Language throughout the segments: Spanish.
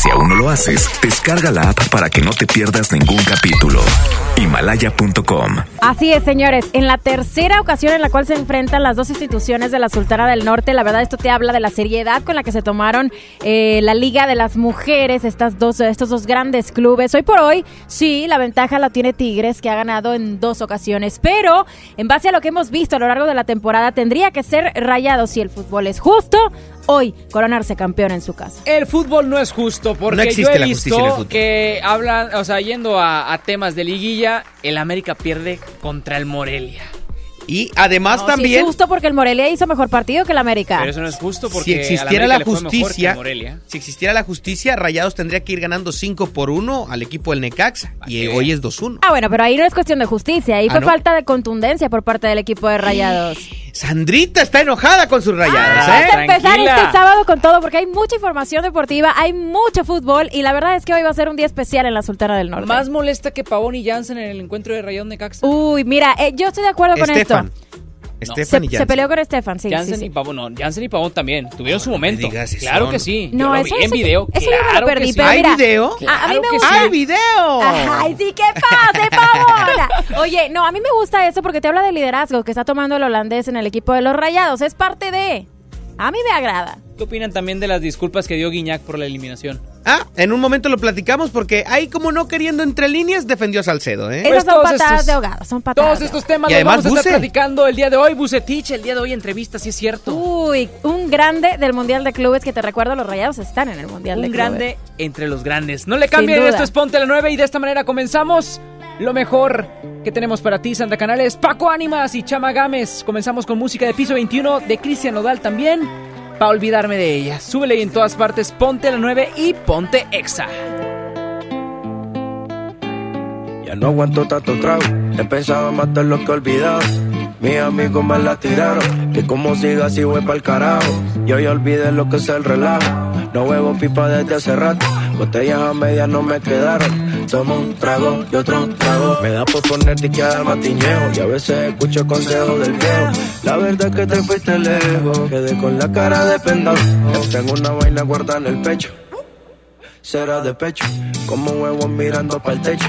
Si aún no lo haces, descarga la app para que no te pierdas ningún capítulo. Himalaya.com Así es, señores. En la tercera ocasión en la cual se enfrentan las dos instituciones de la Sultana del Norte, la verdad esto te habla de la seriedad con la que se tomaron eh, la Liga de las Mujeres, estas dos, estos dos grandes clubes. Hoy por hoy, sí, la ventaja la tiene Tigres, que ha ganado en dos ocasiones, pero en base a lo que hemos visto a lo largo de la temporada, tendría que ser rayado si el fútbol es justo. Hoy, coronarse campeón en su casa. El fútbol no es justo porque No existe yo he la justicia en el visto fútbol. que hablan, o sea, yendo a, a temas de liguilla, el América pierde contra el Morelia. Y además No, sí, también, es justo porque el Morelia hizo mejor partido que el América. Pero eso no es justo porque si existiera América la le fue mejor que justicia, si existiera la justicia, Rayados tendría que ir ganando 5 por 1 al equipo del Necaxa. Y hoy es 2-1. Ah, bueno, pero ahí no es cuestión de justicia, ahí Ah, fue ¿no? falta de contundencia por parte del equipo de Rayados. Sandrita está enojada con sus Rayados, Ah, ¿eh? Vamos a empezar Tranquila. este sábado con todo porque hay mucha información deportiva, hay mucho fútbol y la verdad es que hoy va a ser un día especial en la Sultana del Norte. Más molesta que Pavón y Jansen en el encuentro de Rayón de Caxa. Uy, mira, eh, yo estoy de acuerdo con Estefan. esto. Estefan Se, y se Jansen. peleó con Estefan, sí. Jansen sí, sí. y Pavón, no, Jansen y Pavón también tuvieron su no momento. digas claro que sí. No, yo lo eso, vi en eso- video. eso yo me lo claro que perdí, sí. pero ¿Hay mira, video? A, a mí me que gusta. ¡Hay video! Ay, sí, ¿qué pasa, Pavona? Oye, no, a mí me gusta eso porque te habla de liderazgo que está tomando el holandés en el equipo de los Rayados. Es parte de. A mí me agrada. ¿Qué opinan también de las disculpas que dio Guiñac por la eliminación? Ah, en un momento lo platicamos porque ahí como no queriendo entre líneas defendió a Salcedo, ¿eh? Pues Esas son todos patadas estos- de ahogado, son patadas. Todos de estos temas Y los además vamos a estar platicando el día de hoy. Bucetich, el día de hoy entrevista, sí es cierto. Uy, un grande del Mundial de Clubes que te recuerdo, los Rayados están en el Mundial de Un Clubes. grande entre los grandes. No le cambien, esto es Ponte la 9 y de esta manera comenzamos. Lo mejor que tenemos para ti, Santa Canales, Paco Ánimas y Chama Gámez. Comenzamos con música de piso 21 de Cristian Nodal también. Para olvidarme de ella. Súbele y en todas partes, Ponte la 9 y Ponte Exa. Ya no aguanto tanto trago. He pensado matar lo que he olvidado. Mis amigos me la tiraron. Que como siga así voy pa'l carajo. Yo ya olvidé lo que es el relajo. No huevo pipa desde hace rato. Botellas a medias no me quedaron. Tomo un trago y otro trago. Me da por ponerte y quedar matiñeo. Y a veces escucho consejos del viejo. La verdad es que te fuiste lejos. Quedé con la cara de pendado. Tengo una vaina guardada en el pecho. Será de pecho. Como huevos mirando para el techo.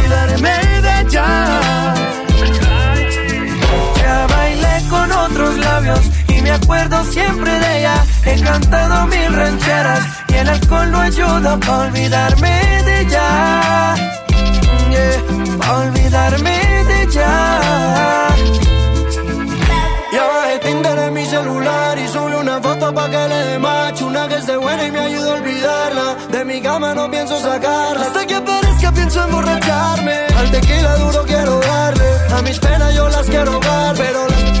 de ella. Ya bailé con otros labios y me acuerdo siempre de ella. He cantado mil rancheras y el alcohol no ayuda para olvidarme de ella. Yeah, para olvidarme de. Ya bajé Tinder y subí una foto pa' que le dé match Una que esté buena y me ayude a olvidarla. De mi cama no pienso sacarla. Hasta que aparezca pienso emborracharme. Al tequila duro quiero darle. A mis penas yo las quiero dar Pero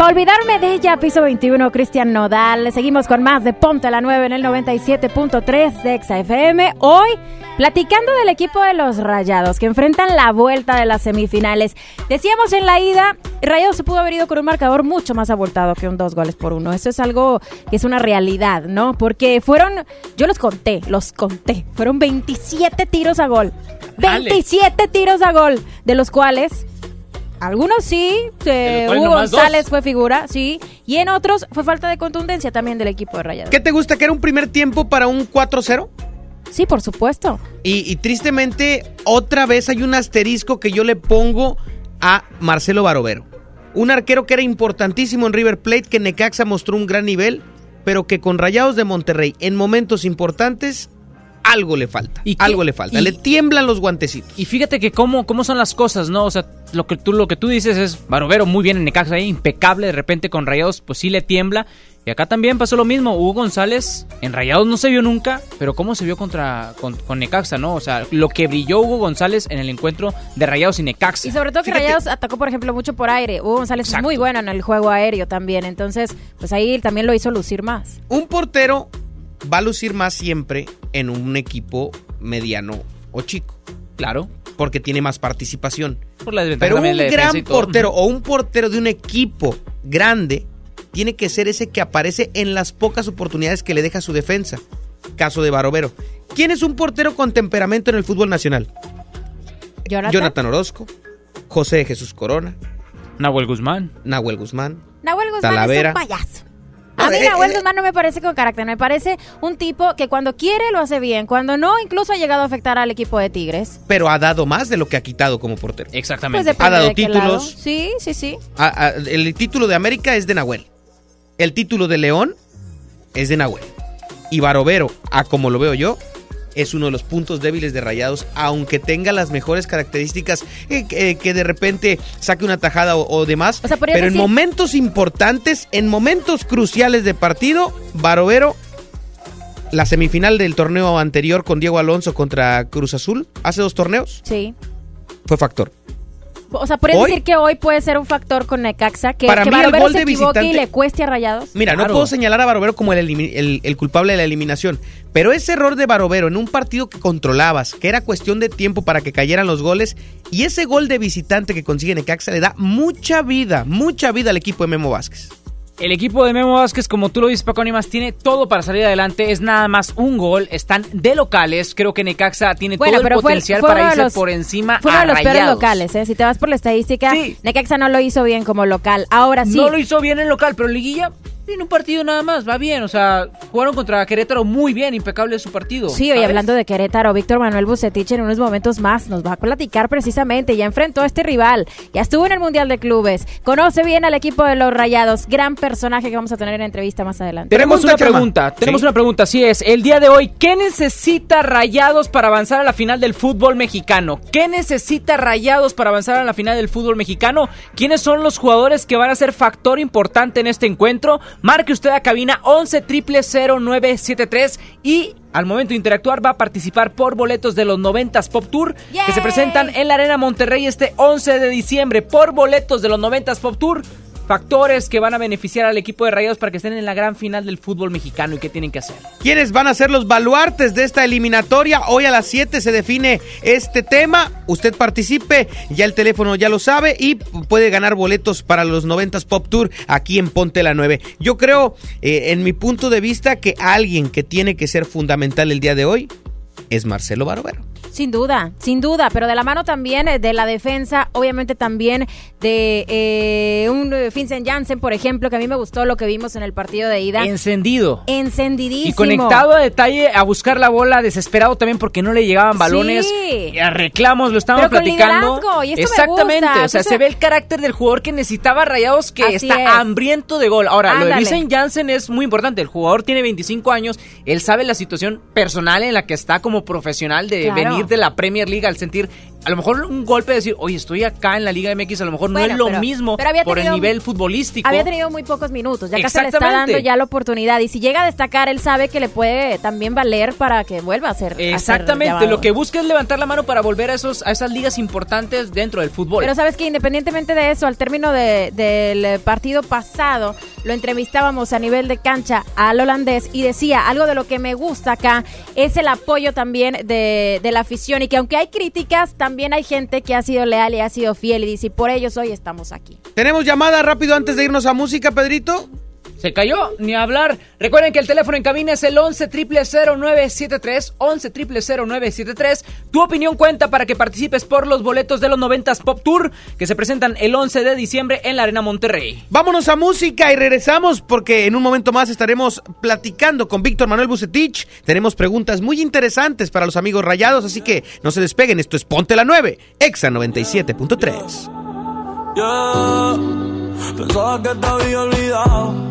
Para olvidarme de ella, piso 21, Cristian Nodal. Seguimos con más de Ponte a la 9 en el 97.3 de XFM. Hoy, platicando del equipo de los Rayados que enfrentan la vuelta de las semifinales. Decíamos en la ida, Rayados se pudo haber ido con un marcador mucho más abultado que un dos goles por uno. Eso es algo que es una realidad, ¿no? Porque fueron, yo los conté, los conté. Fueron 27 tiros a gol. Dale. 27 tiros a gol, de los cuales algunos sí, eh, Hugo González dos. fue figura, sí, y en otros fue falta de contundencia también del equipo de Rayados. ¿Qué te gusta? ¿Que era un primer tiempo para un 4-0? Sí, por supuesto. Y, y tristemente, otra vez hay un asterisco que yo le pongo a Marcelo Barovero. Un arquero que era importantísimo en River Plate, que Necaxa mostró un gran nivel, pero que con Rayados de Monterrey en momentos importantes algo le falta. ¿Y qué- algo le falta. y- le tiemblan los guantecitos. Y fíjate que cómo, cómo son las cosas, ¿no? O sea, lo que tú, lo que tú dices es Barovero muy bien en Necaxa ahí, impecable, de repente con Rayados pues sí le tiembla. Y acá también pasó lo mismo, Hugo González en Rayados no se vio nunca, pero cómo se vio contra con, con Necaxa, ¿no? O sea, lo que brilló Hugo González en el encuentro de Rayados y Necaxa. Y sobre todo que Fíjate- Rayados atacó, por ejemplo, mucho por aire. Hugo González Exacto. es muy bueno en el juego aéreo también. Entonces, pues ahí también lo hizo lucir más. Un portero va a lucir más siempre en un equipo mediano o chico, Claro, porque tiene más participación. por la Pero un la gran portero o un portero de un equipo grande tiene que ser ese que aparece en las pocas oportunidades que le deja su defensa. Caso de Barovero. ¿Quién es un portero con temperamento en el fútbol nacional? Jonathan. Jonathan Orozco, José de Jesús Corona, Nahuel Guzmán. Nahuel Guzmán. Nahuel Guzmán Talavera. es un payaso. A mí Nahuel Guzmán no me parece con carácter, me parece un tipo que cuando quiere lo hace bien, cuando no incluso ha llegado a afectar al equipo de Tigres. Pero ha dado más de lo que ha quitado como portero. Pues Exactamente. depende Ha dado títulos. lado. Sí, sí, sí. El título de América es de Nahuel. El título de León es de Nahuel. Y Barovero, a como lo veo yo, es uno de los puntos débiles de Rayados, aunque tenga las mejores características, eh, que, que de repente saque una tajada o, o demás. O sea, podrías pero en momentos importantes, en momentos cruciales de partido, Barovero, la semifinal del torneo anterior con Diego Alonso contra Cruz Azul, hace dos torneos, Sí. fue factor. O sea, Hoy- decir que hoy puede ser un factor con Necaxa, que, Para que mí el Barovero gol se de equivoque y visitante- le cueste a Rayados. Mira, no Claro. puedo señalar a Barovero como el, elimi- el- el culpable de la eliminación, pero ese error de Barovero en un partido que controlabas, que era cuestión de tiempo para que cayeran los goles, y ese gol de visitante que consigue Necaxa le da mucha vida, mucha vida al equipo de Memo Vázquez. El equipo de Memo Vázquez, como tú lo dices, Paco Animas, tiene todo para salir adelante. Es nada más un gol. Están de locales. Creo que Necaxa tiene Bueno, todo el fue, potencial fue para irse los- por encima Fue uno a de los peores locales, ¿eh? Si te vas por la estadística, Sí. Necaxa no lo hizo bien como local. Ahora sí. No lo hizo bien en local, pero en liguilla tiene un partido nada más. Va bien. O sea, jugaron contra Querétaro muy bien. Impecable su partido. Sí, hoy ¿sabes? hablando de Querétaro, Víctor Manuel Bucetich en unos momentos más nos va a platicar precisamente. Ya enfrentó a este rival, ya estuvo en el Mundial de Clubes, conoce bien al equipo de los Rayados, gran personaje que vamos a tener en entrevista más adelante. Tenemos Pregunta, una Chama. pregunta, tenemos Sí. una pregunta, así es. El día de hoy, ¿qué necesita Rayados para avanzar a la final del fútbol mexicano? ¿Qué necesita Rayados para avanzar a la final del fútbol mexicano? ¿Quiénes son los jugadores que van a ser factor importante en este encuentro? Marque usted a cabina 11 0973 y al momento de interactuar va a participar por boletos de los 90s Pop Tour que se presentan en la Arena Monterrey este 11 de diciembre por boletos de los 90s Pop Tour. Factores que van a beneficiar al equipo de Rayados para que estén en la gran final del fútbol mexicano y qué tienen que hacer. ¿Quiénes van a ser los baluartes de esta eliminatoria? Hoy a las 7 se define este tema. Usted participe, ya el teléfono ya lo sabe y puede ganar boletos para los 90s Pop Tour aquí en Ponte la 9. Yo creo, eh, en mi punto de vista, que alguien que tiene que ser fundamental el día de hoy es Marcelo Barovero. Sin duda, sin duda, pero de la mano también eh, de la defensa, obviamente también de eh, un eh, Vincent Janssen, por ejemplo, que a mí me gustó lo que vimos en el partido de ida. Encendido. Encendidísimo. Y conectado a detalle a buscar la bola, desesperado también porque no le llegaban balones. Sí. Y a reclamos, lo estábamos Pero platicando. y esto me Exactamente, gusta. o sea, se ve el carácter del jugador que necesitaba Rayados que está es. hambriento de gol. Ahora, lo de. Vincent Janssen es muy importante. El jugador tiene 25 años, él sabe la situación personal en la que está como profesional de Claro. venir de la Premier League al sentir a lo mejor un golpe de decir, oye, estoy acá en la Liga MX, a lo mejor no es lo pero- mismo pero por el nivel futbolístico. Había tenido muy pocos minutos, ya se le está dando ya la oportunidad. Y si llega a destacar, él sabe que le puede también valer para que vuelva a ser. a ser Exactamente, lo que busca es levantar la mano para volver a, esos, a esas ligas importantes dentro del fútbol. Pero sabes que independientemente de eso, al término de- del partido pasado, lo entrevistábamos a nivel de cancha al holandés y decía, algo de lo que me gusta acá es el apoyo también de, de la afición y que aunque hay críticas, también hay gente que ha sido leal y ha sido fiel y dice, por ellos hoy estamos aquí. Tenemos llamada rápido antes de irnos a música, Pedrito. Se cayó, ni hablar. Recuerden que el teléfono en cabina es el 11 0973 11 0973 Tu opinión cuenta para que participes por los boletos de los 90s Pop Tour que se presentan el 11 de diciembre en la Arena Monterrey. Vámonos a música y regresamos porque en un momento más estaremos platicando con Víctor Manuel Bucetich. Tenemos preguntas muy interesantes para los amigos rayados, así que no se despeguen. Esto es Ponte la 9, Exa 97.3. Yeah, pensaba que te había olvidado.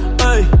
Ey,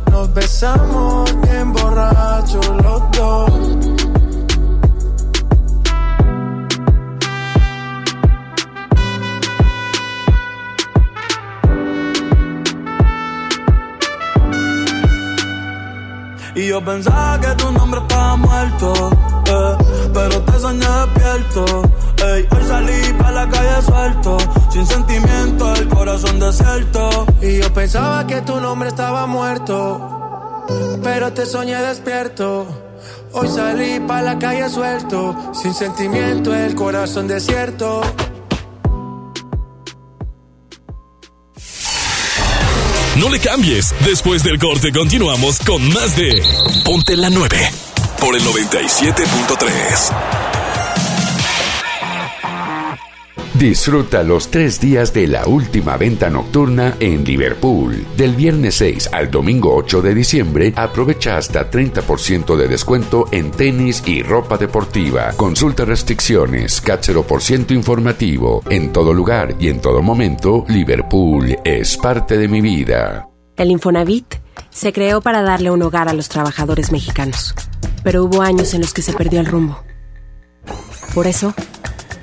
nos besamos bien borrachos los dos. Y yo pensaba que tu nombre estaba muerto, eh, pero te soñé despierto. Ey, hoy salí pa' la calle suelto, sin sentimiento, el corazón desierto. Y yo pensaba que tu nombre estaba muerto, pero te soñé despierto. Hoy salí pa' la calle suelto, sin sentimiento, el corazón desierto. No le cambies. Después del corte continuamos con más de Ponte la 9 por el 97.3. Disfruta los tres días de la última venta nocturna en Liverpool. Del viernes 6 al domingo 8 de diciembre, aprovecha hasta 30% de descuento en tenis y ropa deportiva. Consulta restricciones, ciento informativo. En todo lugar y en todo momento, Liverpool es parte de mi vida. El Infonavit se creó para darle un hogar a los trabajadores mexicanos. Pero hubo años en los que se perdió el rumbo. Por eso,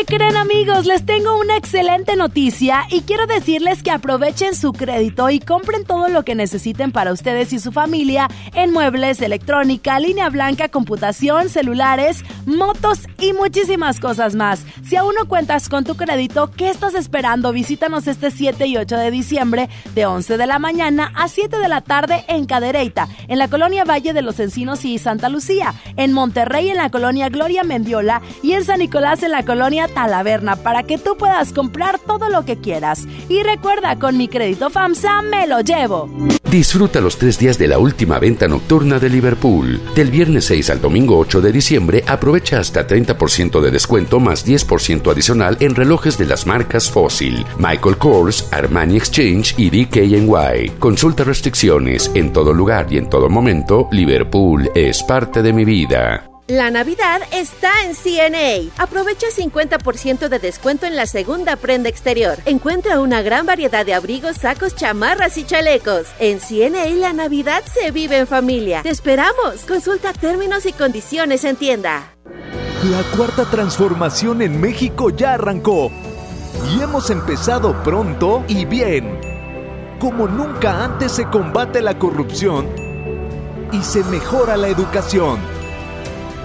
¿Qué creen amigos? Les tengo una excelente noticia y quiero decirles que aprovechen su crédito y compren todo lo que necesiten para ustedes y su familia en muebles, electrónica, línea blanca, computación, celulares, motos y muchísimas cosas más. Si aún no cuentas con tu crédito, ¿qué estás esperando? Visítanos este 7 y 8 de diciembre de 11 de la mañana a 7 de la tarde en Cadereyta, en la colonia Valle de los Encinos y Santa Lucía, en Monterrey en la colonia Gloria Mendiola y en San Nicolás en la colonia Talaverna para que tú puedas comprar todo lo que quieras. Y recuerda, con mi crédito FAMSA me lo llevo. Disfruta los tres días de la última venta nocturna de Liverpool. Del viernes 6 al domingo 8 de diciembre, aprovecha hasta 30% de descuento más 10% adicional en relojes de las marcas Fossil, Michael Kors, Armani Exchange y DKNY. Consulta restricciones. En todo lugar y en todo momento, Liverpool es parte de mi vida. La Navidad está en CNA. Aprovecha 50% de descuento en la segunda prenda exterior. Encuentra una gran variedad de abrigos, sacos, chamarras y chalecos. En CNA la Navidad se vive en familia. Te esperamos. Consulta términos y condiciones en tienda. La cuarta transformación en México ya arrancó. Y hemos empezado pronto y bien. Como nunca antes se combate la corrupción y se mejora la educación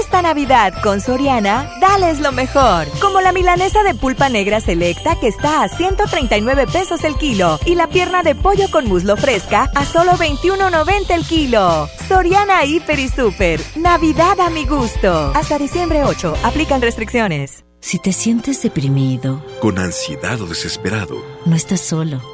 Esta Navidad con Soriana, dales lo mejor. Como la milanesa de pulpa negra selecta que está a 139 pesos el kilo y la pierna de pollo con muslo fresca a solo 21.90 el kilo. Soriana Hiper y Super. Navidad a mi gusto. Hasta diciembre 8. Aplican restricciones. Si te sientes deprimido, con ansiedad o desesperado, no estás solo.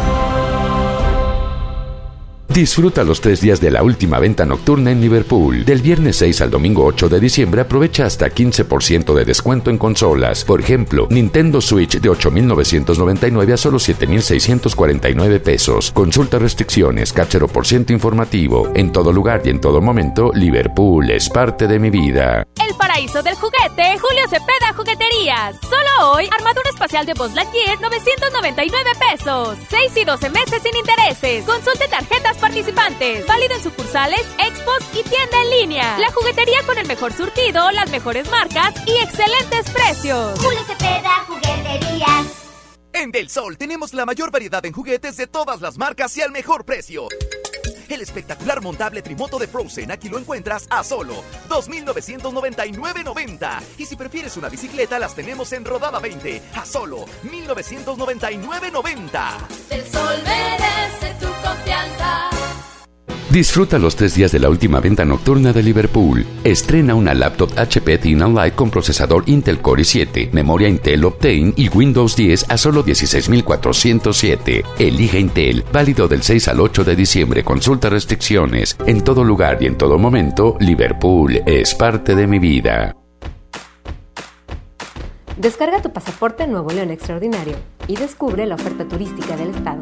Disfruta los tres días de la última venta nocturna en Liverpool. Del viernes 6 al domingo 8 de diciembre aprovecha hasta 15% de descuento en consolas. Por ejemplo, Nintendo Switch de 8.999 a solo 7.649 pesos. Consulta restricciones, cachero por ciento informativo. En todo lugar y en todo momento, Liverpool es parte de mi vida. El paraíso del juguete, Julio Cepeda Jugueterías. Solo hoy, armadura espacial de Buzz Lightyear, 999 pesos. 6 y 12 meses sin intereses. Consulte tarjetas participantes. Válido en sucursales, expos y tienda en línea. La juguetería con el mejor surtido, las mejores marcas y excelentes precios. Julio Cepeda, jugueterías. En Del Sol tenemos la mayor variedad en juguetes de todas las marcas y al mejor precio. El espectacular montable trimoto de Frozen aquí lo encuentras a solo 2.999.90. Y si prefieres una bicicleta, las tenemos en rodada 20 a solo 1.999.90. Del sol merece tu confianza. Disfruta los tres días de la última venta nocturna de Liverpool. Estrena una laptop HP Thin Light con procesador Intel Core i7, memoria Intel Optane y Windows 10 a solo 16.407. Elige Intel, válido del 6 al 8 de diciembre. Consulta restricciones. En todo lugar y en todo momento, Liverpool es parte de mi vida. Descarga tu pasaporte Nuevo León Extraordinario y descubre la oferta turística del estado.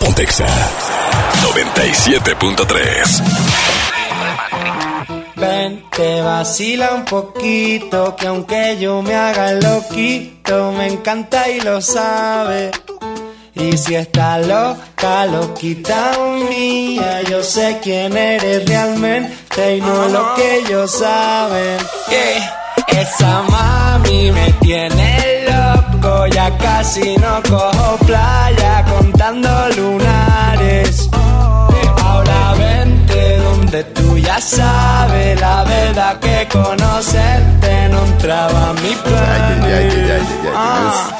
Pontexa 97.3. Ven, te vacila un poquito, que aunque yo me haga loquito, me encanta y lo sabe. Y si está loca, loquita mía, yo sé quién eres realmente y no lo que ellos saben. Yeah. Esa mami me tiene ya casi no cojo playa contando lunares. Ahora vente donde tú ya sabes la verdad que conocerte no entraba mi plan.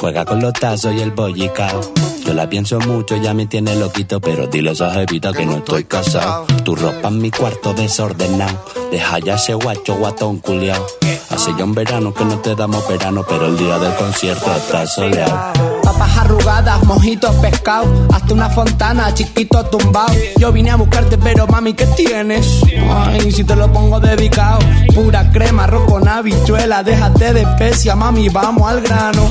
Juega con los tazos y el bollicao. Yo la pienso mucho, ya me tiene loquito, pero dile a esa jevita que no estoy casado. Tu ropa en mi cuarto desordenado. Deja ya ese guacho guatón culiao. Hace ya un verano que no te damos verano, pero el día del concierto está soleado. Papas arrugadas, mojitos pescado, hasta una fontana, chiquito tumbado. Yo vine a buscarte, pero mami, ¿qué tienes? Ay, si te lo pongo dedicado. Pura crema, arroz con habichuela, déjate de especia, mami, vamos al grano.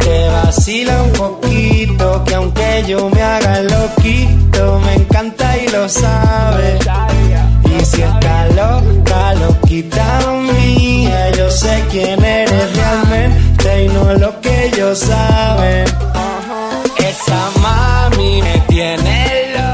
te vacila un poquito, que aunque yo me haga loquito, me encanta y lo sabe. Y si está loca, loquita mía, yo sé quién eres realmente y no lo que ellos saben. Esa mami me tiene.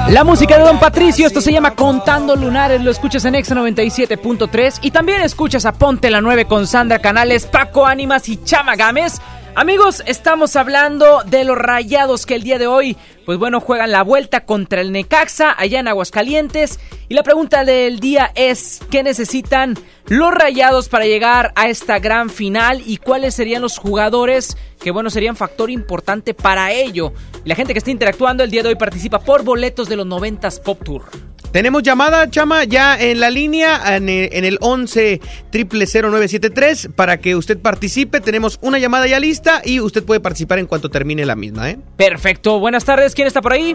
La música de Don Patricio, esto se llama Contando Lunares, lo escuchas en Exa 97.3 y también escuchas a Ponte la 9 con Sandra Canales, Paco Ánimas y Chama Gámez. Amigos, estamos hablando de los rayados que el día de hoy, pues bueno, juegan la vuelta contra el Necaxa allá en Aguascalientes. Y la pregunta del día es, ¿qué necesitan los rayados para llegar a esta gran final? ¿Y cuáles serían los jugadores que, bueno, serían factor importante para ello? La gente que está interactuando el día de hoy participa por boletos de los 90s Pop Tour. Tenemos llamada, Chama, ya en la línea, en, el 11 0973 para que usted participe. Tenemos una llamada ya lista y usted puede participar en cuanto termine la misma, ¿eh? Perfecto, buenas tardes, ¿quién está por ahí?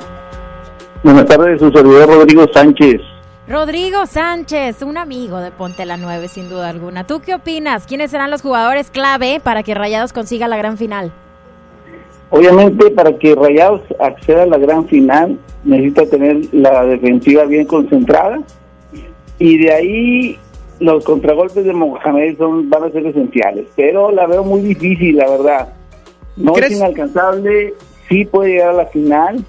Buenas tardes, su servidor Rodrigo Sánchez. Rodrigo Sánchez, un amigo de Ponte la 9 sin duda alguna. ¿Tú qué opinas? ¿Quiénes serán los jugadores clave para que Rayados consiga la gran final? Obviamente, para que Rayados acceda a la gran final, necesita tener la defensiva bien concentrada. Y de ahí, los contragolpes de Mohamed son, van a ser esenciales. Pero la veo muy difícil, la verdad. No es inalcanzable, sí puede llegar a la final,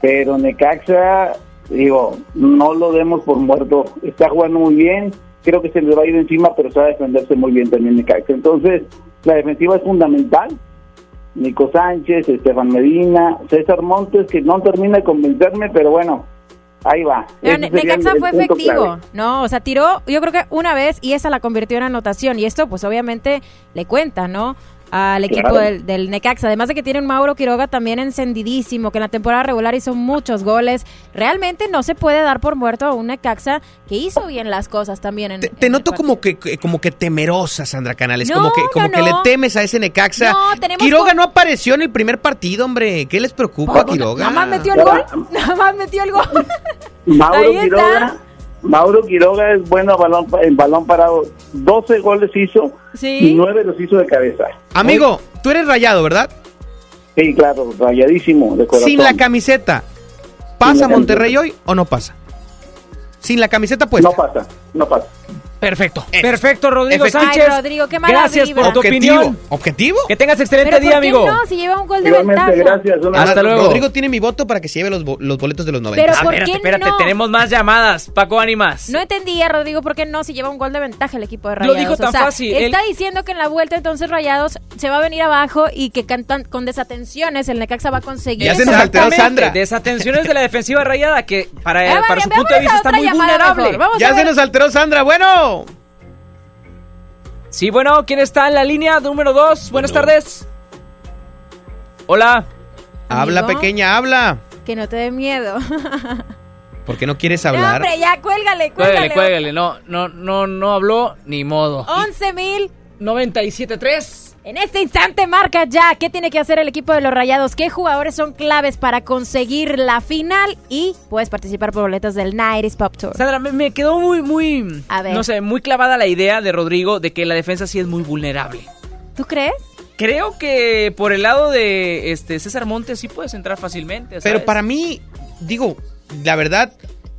pero Necaxa, digo, no lo demos por muerto. Está jugando muy bien, creo que se le va a ir encima, pero sabe defenderse muy bien también Necaxa. Entonces, la defensiva es fundamental. Nico Sánchez, Estefan Medina, César Montes, que no termina de convencerme, pero bueno, ahí va. Sería Necaxa fue efectivo, clave. ¿no? O sea, tiró, yo creo que una vez y esa la convirtió en anotación. Y esto, pues obviamente, le cuenta, ¿no? Al equipo Claro. del, del Necaxa. Además de que tiene un Mauro Quiroga también encendidísimo, que en la temporada regular hizo muchos goles. Realmente no se puede dar por muerto a un Necaxa que hizo bien las cosas también. En, Te noto como que, que- como que temerosa, Sandra Canales. No, como que, como no, que le temes a ese Necaxa. Quiroga no apareció en el primer partido, hombre. ¿Qué les preocupa a Quiroga? Nada más metió el gol. Nada más metió el gol. Mauro Ahí está. Quiroga, Mauro Quiroga es bueno a balón, en balón parado. 12 goles hizo Sí. y 9 los hizo de cabeza. Amigo, tú eres rayado, ¿verdad? Sí, claro, rayadísimo, de corazón. Sin la camiseta. ¿Pasa la Monterrey hoy o no pasa? Sin la camiseta puesta. No pasa, no pasa. Perfecto. Perfecto, Rodrigo Efectivo. Sánchez. Ay, Rodrigo, qué mala Gracias vibra. por tu Objetivo. opinión. ¿Objetivo? Que tengas excelente Pero día, ¿por qué amigo. no? Si lleva un gol de Igualmente, ventaja. gracias. una Hasta luego. Rodrigo tiene mi voto para que se lleve los, los boletos de los 90. Pero Ah, ¿por espérate, qué espérate, no? tenemos más llamadas. Paco Ánimas. No entendía, Rodrigo, por qué no si lleva un gol de ventaja el equipo de Lo Rayados. dijo O tan sea, fácil, Está diciendo que en la vuelta entonces Rayados se va a venir abajo y que cantan con desatenciones el Necaxa va a conseguir. Ya se nos alteró Sandra. Desatenciones de la defensiva rayada que para, para su punto de vista está muy vulnerable. Ya se nos alteró Sandra. Bueno. Sí, bueno, ¿quién está en la línea número 2? Buenas tardes. Hola. Habla Amigo. pequeña, habla. Que no te dé miedo. ¿Por qué no quieres No, hablar? hombre, ya, cuélgale, Cuélgale, cuélgale. cuélgale. No, no, no, no habló ni modo. 11 mil 97.3. En este instante marca ya qué tiene que hacer el equipo de los Rayados, qué jugadores son claves para conseguir la final y puedes participar por boletos del Nights Pop Tour. Sandra, me, me quedó muy, muy, A ver. no sé, muy clavada la idea de Rodrigo de que la defensa sí es muy vulnerable. ¿Tú crees? Creo que por el lado de este César Montes sí puedes entrar fácilmente. Pero para mí, digo, la verdad,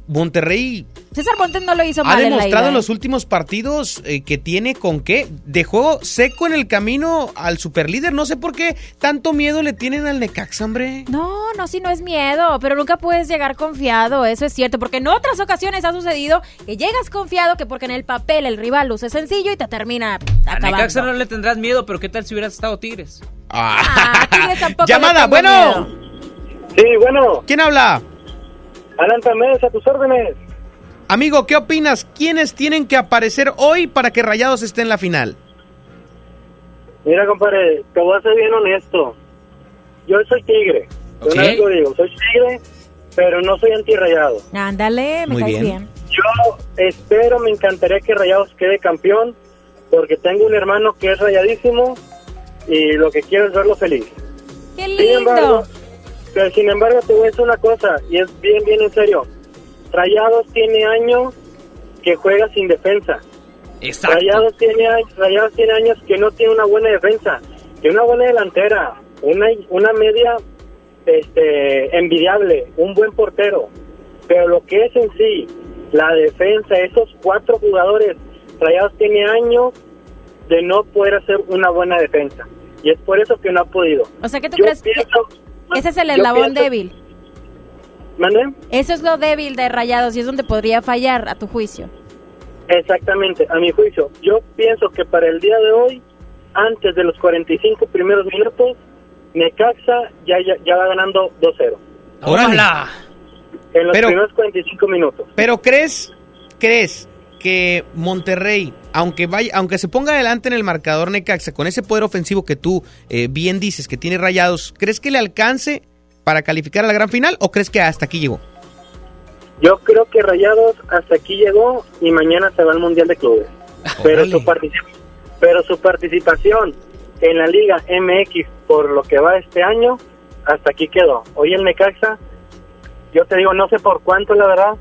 Monterrey César Montes no lo hizo ha mal en la demostrado en los últimos partidos eh, que tiene con qué. Dejó seco en el camino al superlíder. No sé por qué tanto miedo le tienen al Necaxa, hombre. No, no, sí, no es miedo, pero nunca puedes llegar confiado, eso es cierto, porque en otras ocasiones ha sucedido que llegas confiado que porque en el papel el rival luce sencillo y te termina A acabando. Necaxa no le tendrás miedo, pero ¿qué tal si hubieras estado Tigres? Ah, Tigres tampoco le Llamada, bueno. miedo. Sí, bueno, ¿Quién habla? Alan Tamés, a tus órdenes. Amigo, ¿qué opinas? ¿Quiénes tienen que aparecer hoy para que Rayados esté en la final? Mira, compadre, te voy a ser bien honesto. Yo soy tigre. Yo Ok. una vez lo digo, soy tigre, pero no soy antirrayado. Ándale, me Muy bien. bien. Yo espero, me encantaría que Rayados quede campeón, porque tengo un hermano que es rayadísimo y lo que quiero es verlo feliz. ¡Qué Sin lindo! embargo, pero sin embargo te voy a decir una cosa, y es bien, bien en serio. Rayados tiene años que juega sin defensa. Exacto. Rayados tiene, años- Rayados tiene años que no tiene una buena defensa, tiene una buena delantera, una, una media este, envidiable, un buen portero. Pero lo que es en sí, la defensa, esos cuatro jugadores, Rayados tiene años de no poder hacer una buena defensa. Y es por eso que no ha podido. O sea, que tú Yo crees que pienso- ese es el eslabón pienso- débil. ¿Mande? Eso es lo débil de Rayados y es donde podría fallar, a tu juicio. Exactamente, a mi juicio. Yo pienso que para el día de hoy, antes de los 45 primeros minutos, Necaxa ya, ya, ya va ganando 2-0. Órale. ¡Hola! En los Pero- primeros 45 minutos. Pero crees, crees que Monterrey, aunque vaya, aunque se ponga adelante en el marcador Necaxa con ese poder ofensivo que tú eh, bien dices que tiene Rayados, ¿crees que le alcance para calificar a la gran final o crees que hasta aquí llegó? Yo creo que Rayados hasta aquí llegó y mañana se va al Mundial de Clubes. Pero su, pero su participación en la Liga MX por lo que va este año, hasta aquí quedó. Hoy el Necaxa, yo te digo, no sé por cuánto la verdad,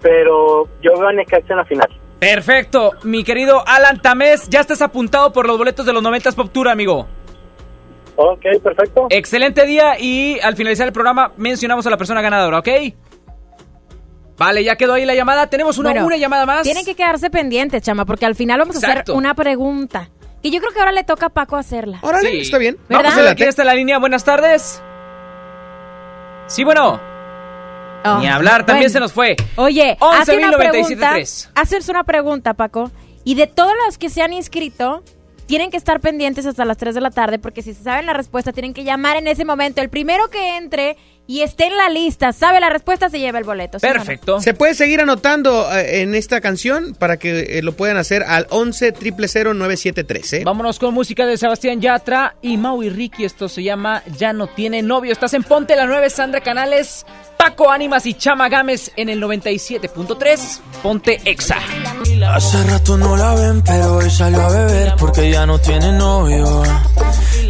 pero yo veo a Necaxa en la final. Perfecto, mi querido Alan Tamés, ya estás apuntado por los boletos de los 90 Pop Tour, amigo. Ok, perfecto. Excelente día y al finalizar el programa mencionamos a la persona ganadora, ¿ok? Vale, ya quedó ahí la llamada. Tenemos una, Bueno, una llamada más. Tienen que quedarse pendientes, chama, porque al final vamos a hacer una pregunta. Que yo creo que ahora le toca a Paco hacerla. Órale, Sí. está bien. ¿Verdad? Vamos a ver quién está la línea. Buenas tardes. Sí, bueno. Oh, Ni hablar, también bueno. se nos fue. Oye, hace una 11.097.3. pregunta. Haces una pregunta, Paco. Y de todos los que se han inscrito, tienen que estar pendientes hasta las 3 de la tarde, porque si se saben la respuesta, tienen que llamar en ese momento. El primero que entre y esté en la lista, sabe la respuesta, se lleva el boleto. ¿sí o no? Perfecto. Se puede seguir anotando eh, en esta canción para que eh, lo puedan hacer al 11 973 ¿eh? Vámonos con música de Sebastián Yatra y Mau y Ricky. Esto se llama Ya no tiene novio. Estás en Ponte la 9, Sandra Canales, Paco Ánimas y Chama Gámez en el 97.3. Ponte Exa. Hace rato no la ven, pero hoy salió a beber porque ya no tiene novio.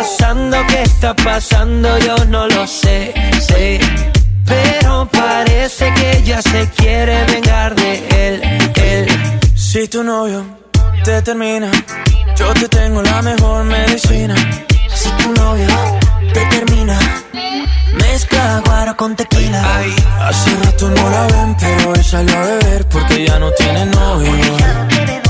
pasando? ¿Qué está pasando? Yo no lo sé, sé. Pero parece que ella se quiere vengar de él, él. Si tu novio te termina, yo te tengo la mejor medicina. Si tu novio te termina, mezcla guaro con tequila. Hace rato no la ven, pero hoy salió a beber porque ya no tiene novio.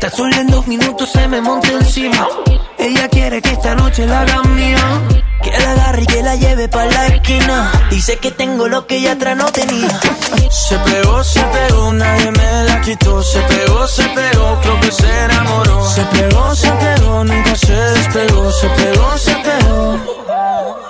Tan solo en dos minutos se me monta encima. Ella quiere que esta noche la haga mía. Que la agarre y que la lleve pa' la esquina. Dice que tengo lo que ella atrás no tenía. Se pegó, se pegó, nadie me la quitó. Se pegó, se pegó, creo que se enamoró. Se pegó, se pegó, nunca se despegó. Se pegó, se pegó.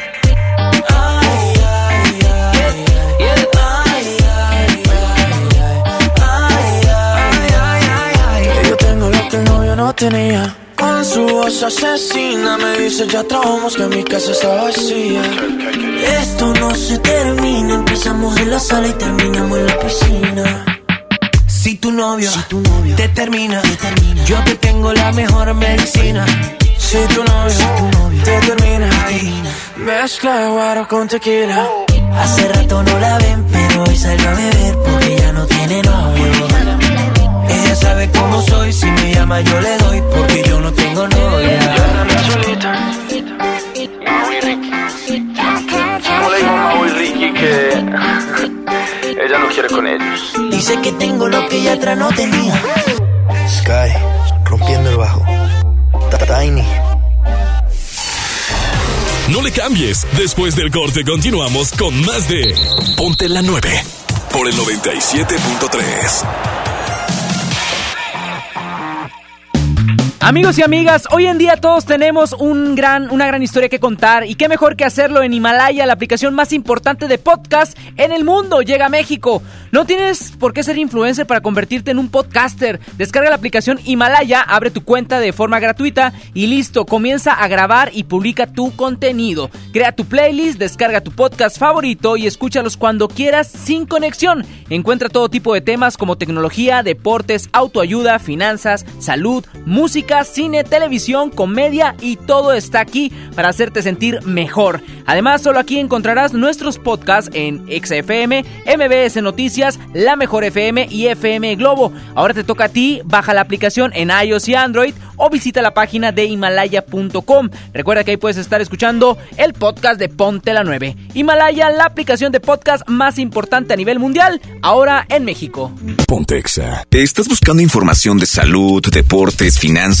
Novio no tenía. Con su voz asesina me dice ya trabajamos que mi casa está vacía. Esto no se termina, empezamos en la sala y terminamos en la piscina. Si tu novio, te, termina, yo te tengo la mejor medicina. Si tu novio, te termina, mezcla guaro con tequila. Hace rato no la ven, pero hoy salió a beber porque ya no tiene novio. Ella sabe cómo soy, si me llama yo le doy porque yo no tengo novia. Como le digo a Mau y Ricky que ella no quiere con ellos. Dice que tengo lo que ella atrás no tenía. Sky, rompiendo el bajo. Tiny. No le cambies. Después del corte continuamos con más de Ponte la 9 por el 97.3. Amigos y amigas, hoy en día todos tenemos un gran, una gran historia que contar y qué mejor que hacerlo en Himalaya, la aplicación más importante de podcast en el mundo. Llega a México. No tienes por qué ser influencer para convertirte en un podcaster. Descarga la aplicación Himalaya, abre tu cuenta de forma gratuita y listo, comienza a grabar y publica tu contenido. Crea tu playlist, descarga tu podcast favorito y escúchalos cuando quieras sin conexión. Encuentra todo tipo de temas como tecnología, deportes, autoayuda, finanzas, salud, música cine, televisión, comedia y todo está aquí para hacerte sentir mejor. Además, solo aquí encontrarás nuestros podcasts en XFM, MBS Noticias, La Mejor FM y FM Globo. Ahora te toca a ti, baja la aplicación en iOS y Android o visita la página de himalaya.com. Recuerda que ahí puedes estar escuchando el podcast de Ponte la 9. Himalaya, la aplicación de podcast más importante a nivel mundial, ahora en México. Pontexa. ¿Estás buscando información de salud, deportes, finanzas,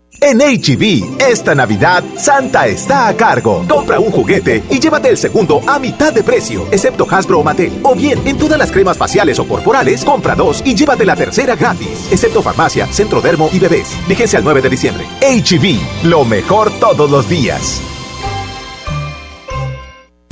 En HB, esta Navidad, Santa está a cargo. Compra un juguete y llévate el segundo a mitad de precio, excepto Hasbro o Mattel. O bien, en todas las cremas faciales o corporales, compra dos y llévate la tercera gratis, excepto farmacia, centro dermo y bebés. Vigencia al 9 de diciembre. HB, lo mejor todos los días.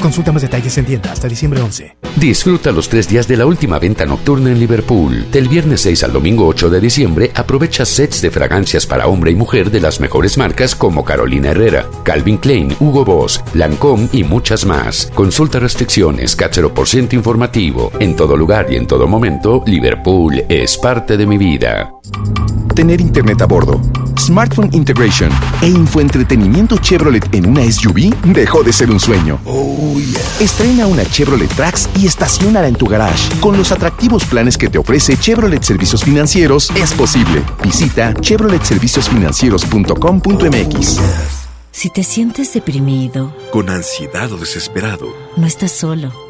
Consulta más detalles en tienda hasta diciembre 11. Disfruta los tres días de la última venta nocturna en Liverpool. Del viernes 6 al domingo 8 de diciembre, aprovecha sets de fragancias para hombre y mujer de las mejores marcas como Carolina Herrera, Calvin Klein, Hugo Boss, Lancôme y muchas más. Consulta restricciones, cáchero por ciento informativo. En todo lugar y en todo momento, Liverpool es parte de mi vida. Tener internet a bordo, smartphone integration e infoentretenimiento Chevrolet en una SUV dejó de ser un sueño. Estrena una Chevrolet Trax y estaciónala en tu garage. Con los atractivos planes que te ofrece Chevrolet Servicios Financieros, es posible. Visita chevroletserviciosfinancieros.com.mx. Si te sientes deprimido, Con ansiedad o desesperado, no estás solo.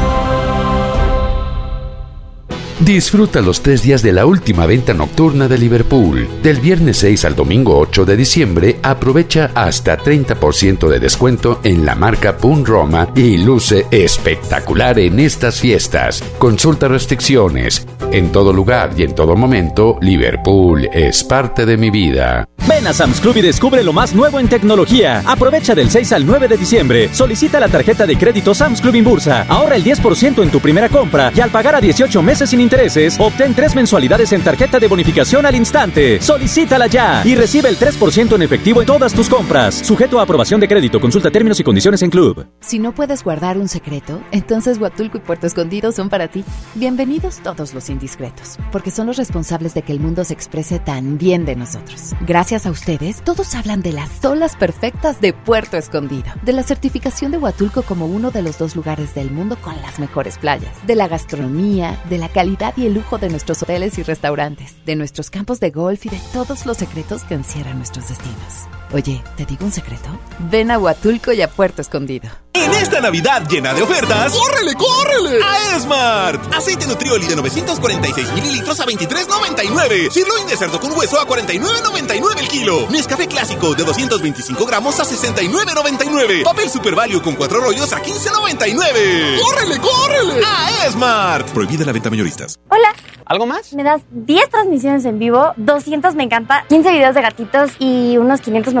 Disfruta los tres días de la última venta nocturna de Liverpool. Del viernes 6 al domingo 8 de diciembre, aprovecha hasta 30% de descuento en la marca Pun Roma y luce espectacular en estas fiestas. Consulta restricciones. En todo lugar y en todo momento, Liverpool es parte de mi vida. Ven a Sam's Club y descubre lo más nuevo en tecnología. Aprovecha del 6 al 9 de diciembre. Solicita la tarjeta de crédito Sam's Club Inbursa. Ahorra el 10% en tu primera compra y al pagar a 18 meses sin intereses, obtén tres mensualidades en tarjeta de bonificación al instante. Solicítala ya y recibe el 3% en efectivo en todas tus compras. Sujeto a aprobación de crédito. Consulta términos y condiciones en Club. Si no puedes guardar un secreto, entonces Huatulco y Puerto Escondido son para ti. Bienvenidos todos los indiscretos, porque son los responsables de que el mundo se exprese tan bien de nosotros. Gracias a ustedes, todos hablan de las olas perfectas de Puerto Escondido, de la certificación de Huatulco como uno de los dos lugares del mundo con las mejores playas, de la gastronomía, de la calidad y el lujo de nuestros hoteles y restaurantes, de nuestros campos de golf y de todos los secretos que encierran nuestros destinos. Oye, ¿te digo un secreto? Ven a Huatulco y a Puerto Escondido. En esta Navidad llena de ofertas, ¡córrele, córrele! A Esmart. Aceite Nutrioli de 946 mililitros a 23.99. Sirloin de cerdo con hueso a 49.99 el kilo. Nescafé clásico de 225 gramos a 69.99. Papel Super Value con cuatro rollos a 15.99. ¡Córrele, córrele! A Esmart. Prohibida la venta mayoristas. Hola. ¿Algo más? Me das 10 transmisiones en vivo, 200 me encanta, 15 videos de gatitos y unos 500 me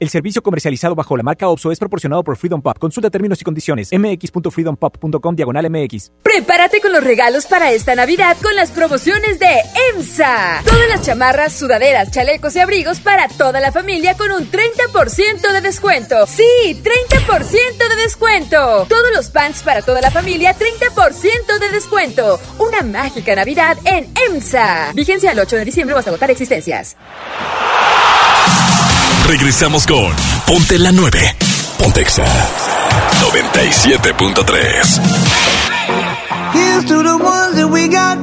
El servicio comercializado bajo la marca OPSO es proporcionado por Freedom Pop. Consulta términos y condiciones. mx.freedompop.com diagonal mx. Prepárate con los regalos para esta Navidad con las promociones de EMSA. Todas las chamarras, sudaderas, chalecos y abrigos para toda la familia con un 30% de descuento. Sí, 30% de descuento. Todos los pants para toda la familia, 30% de descuento. Una mágica Navidad en EMSA. Vigencia el 8 de diciembre o hasta agotar existencias. Regresamos con Ponte la 9. Pontexa 97.3. Here's to the ones that we got.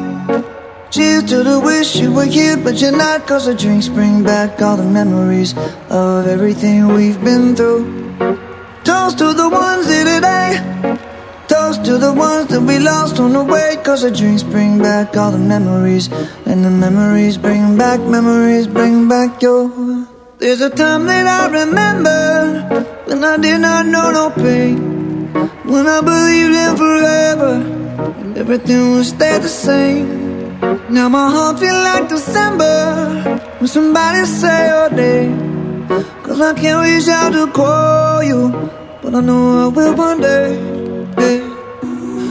Cheers to the wish you were here, but you're not. Cause the drinks bring back all the memories of everything we've been through. Toast to the ones here today. Toast to the ones that we lost on the way. Cause the drinks bring back all the memories. And the memories bring back, memories bring back your. There's a time that I remember when I did not know no pain. When I believed in forever and everything would stay the same. Now my heart feels like December when somebody say your name. Cause I can't reach out to call you, but I know I will one day.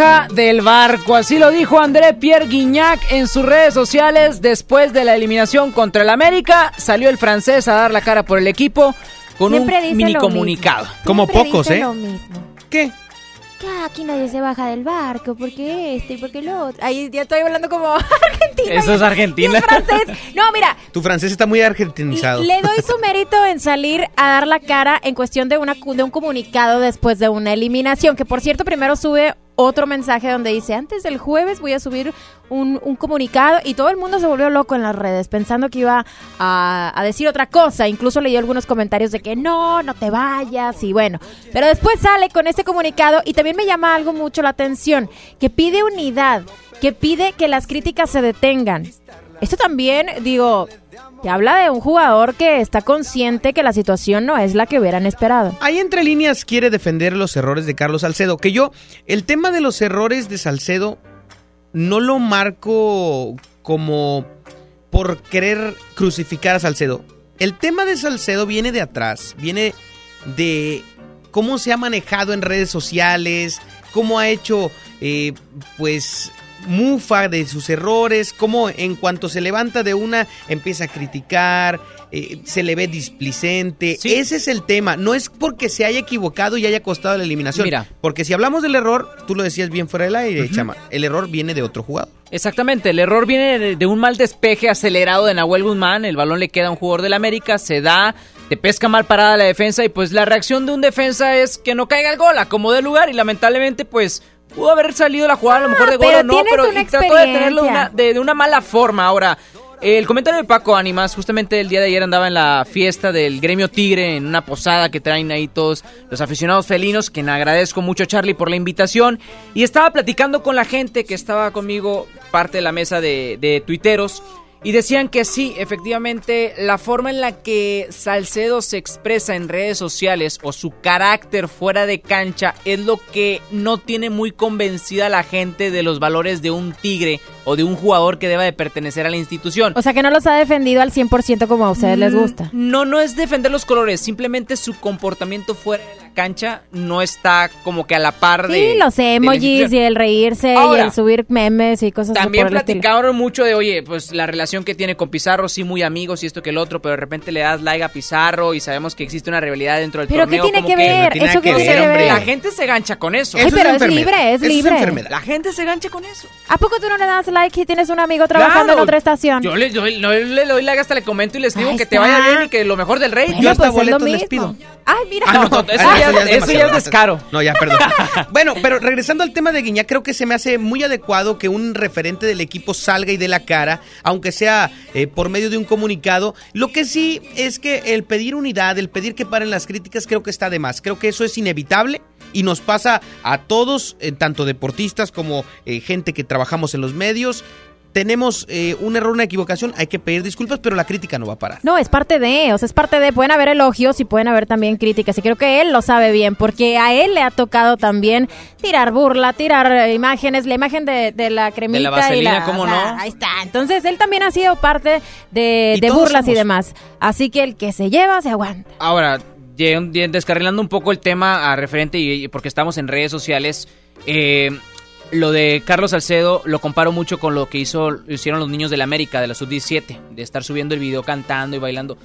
baja del barco, así lo dijo André Pierre Guignac en sus redes sociales después de la eliminación contra el América. Salió el francés a dar la cara por el equipo con Siempre un dice mini lo comunicado. mismo. Como Siempre pocos, dice ¿eh? lo mismo. ¿Qué? Que aquí nadie se baja del barco, porque este y porque lo otro. Ahí ya estoy hablando como argentino. Eso es Argentina. y francés. No, mira, Tu francés está muy argentinizado. le doy su mérito en salir a dar la cara en cuestión de, una, de un comunicado después de una eliminación. Que por cierto, primero sube otro mensaje donde dice, antes del jueves voy a subir un, un comunicado y todo el mundo se volvió loco en las redes pensando que iba a, decir otra cosa. Incluso leí algunos comentarios de que no, no te vayas y bueno. Pero después sale con este comunicado y también me llama algo mucho la atención, que pide unidad, que pide que las críticas se detengan. Esto también, digo, te habla de un jugador que está consciente que la situación no es la que hubieran esperado. Ahí entre líneas quiere defender los errores de Carlos Salcedo. Que yo, el tema de los errores de Salcedo, no lo marco como por querer crucificar a Salcedo. El tema de Salcedo viene de atrás, viene de cómo se ha manejado en redes sociales, cómo ha hecho, eh, pues, mufa de sus errores, cómo en cuanto se levanta de una empieza a criticar, eh, se le ve displicente. Ese es el tema. No es porque se haya equivocado y haya costado la eliminación. Mira. Porque si hablamos del error, tú lo decías bien fuera del aire, Chama. El error viene de otro jugador. Exactamente, el error viene de, de un mal despeje acelerado de Nahuel Guzmán, el balón le queda a un jugador del América, se da, te pesca mal parada la defensa y pues la reacción de un defensa es que no caiga el gol, acomode lugar y lamentablemente pues pudo haber salido la jugada a lo mejor de gol o no, pero trató de tenerlo de una, de, de una mala forma. Ahora, el comentario de Paco Ánimas, justamente el día de ayer andaba en la fiesta del Gremio Tigre, en una posada que traen ahí todos los aficionados felinos, quien agradezco mucho a Charlie por la invitación. Y estaba platicando con la gente que estaba conmigo, parte de la mesa de, de tuiteros. Y decían que sí, efectivamente, la forma en la que Salcedo se expresa en redes sociales o su carácter fuera de cancha es lo que no tiene muy convencida a la gente de los valores de un tigre o de un jugador que deba de pertenecer a la institución. O sea que no los ha defendido al 100% como a ustedes les Mm, gusta. No, no es defender los colores, simplemente su comportamiento fuera de la la cancha no está como que a la par de. Sí, los emojis y el reírse Ahora, y el subir memes y cosas También por el estilo. platicaron mucho de, oye, pues la relación que tiene con Pizarro, sí, muy amigos y esto que el otro, pero de repente le das like a Pizarro y sabemos que existe una rivalidad dentro del ¿Pero qué torneo. tiene como que ver? tiene ¿Eso nada qué que tiene ver, que hombre. La gente se gancha con eso. Ay, Eso pero es libre, es Eso libre. enfermedad. La gente se gancha con eso. ¿A poco tú no le das like y tienes un amigo trabajando Claro. en otra estación? Yo le, yo le- no le doy like hasta le comento y les digo Ahí que te vaya bien y que lo mejor del rey. Bueno, Yo hasta pues es lo boletos les pido. Ay, mira. Ah, no, no, eso Ya- eso ya es descaro. No, ya, perdón. bueno, pero regresando al tema de Guiñac, creo que se me hace muy adecuado que un referente del equipo salga y dé la cara, aunque sea eh, por medio de un comunicado. Lo que sí es que el pedir unidad, el pedir que paren las críticas, creo que está de más. Creo que eso es inevitable y nos pasa a todos, eh, tanto deportistas como eh, gente que trabajamos en los medios. Tenemos eh, un error, una equivocación, hay que pedir disculpas, pero la crítica no va a parar. No, es parte de, o sea, es parte de, pueden haber elogios y pueden haber también críticas. Y creo que él lo sabe bien, porque a él le ha tocado también tirar burla, tirar eh, imágenes, la imagen de, de la cremita y vaselina, la. ¿cómo o sea, no? Ahí está. Entonces, él también ha sido parte de, Y de burlas y demás. Así que el que se lleva, se aguanta. Ahora, descarrilando un poco el tema a referente, y, y porque estamos en redes sociales, eh, lo de Carlos Salcedo lo comparo mucho con lo que hizo, hicieron los niños de la América, de la Sub-17, de estar subiendo el video cantando y bailando.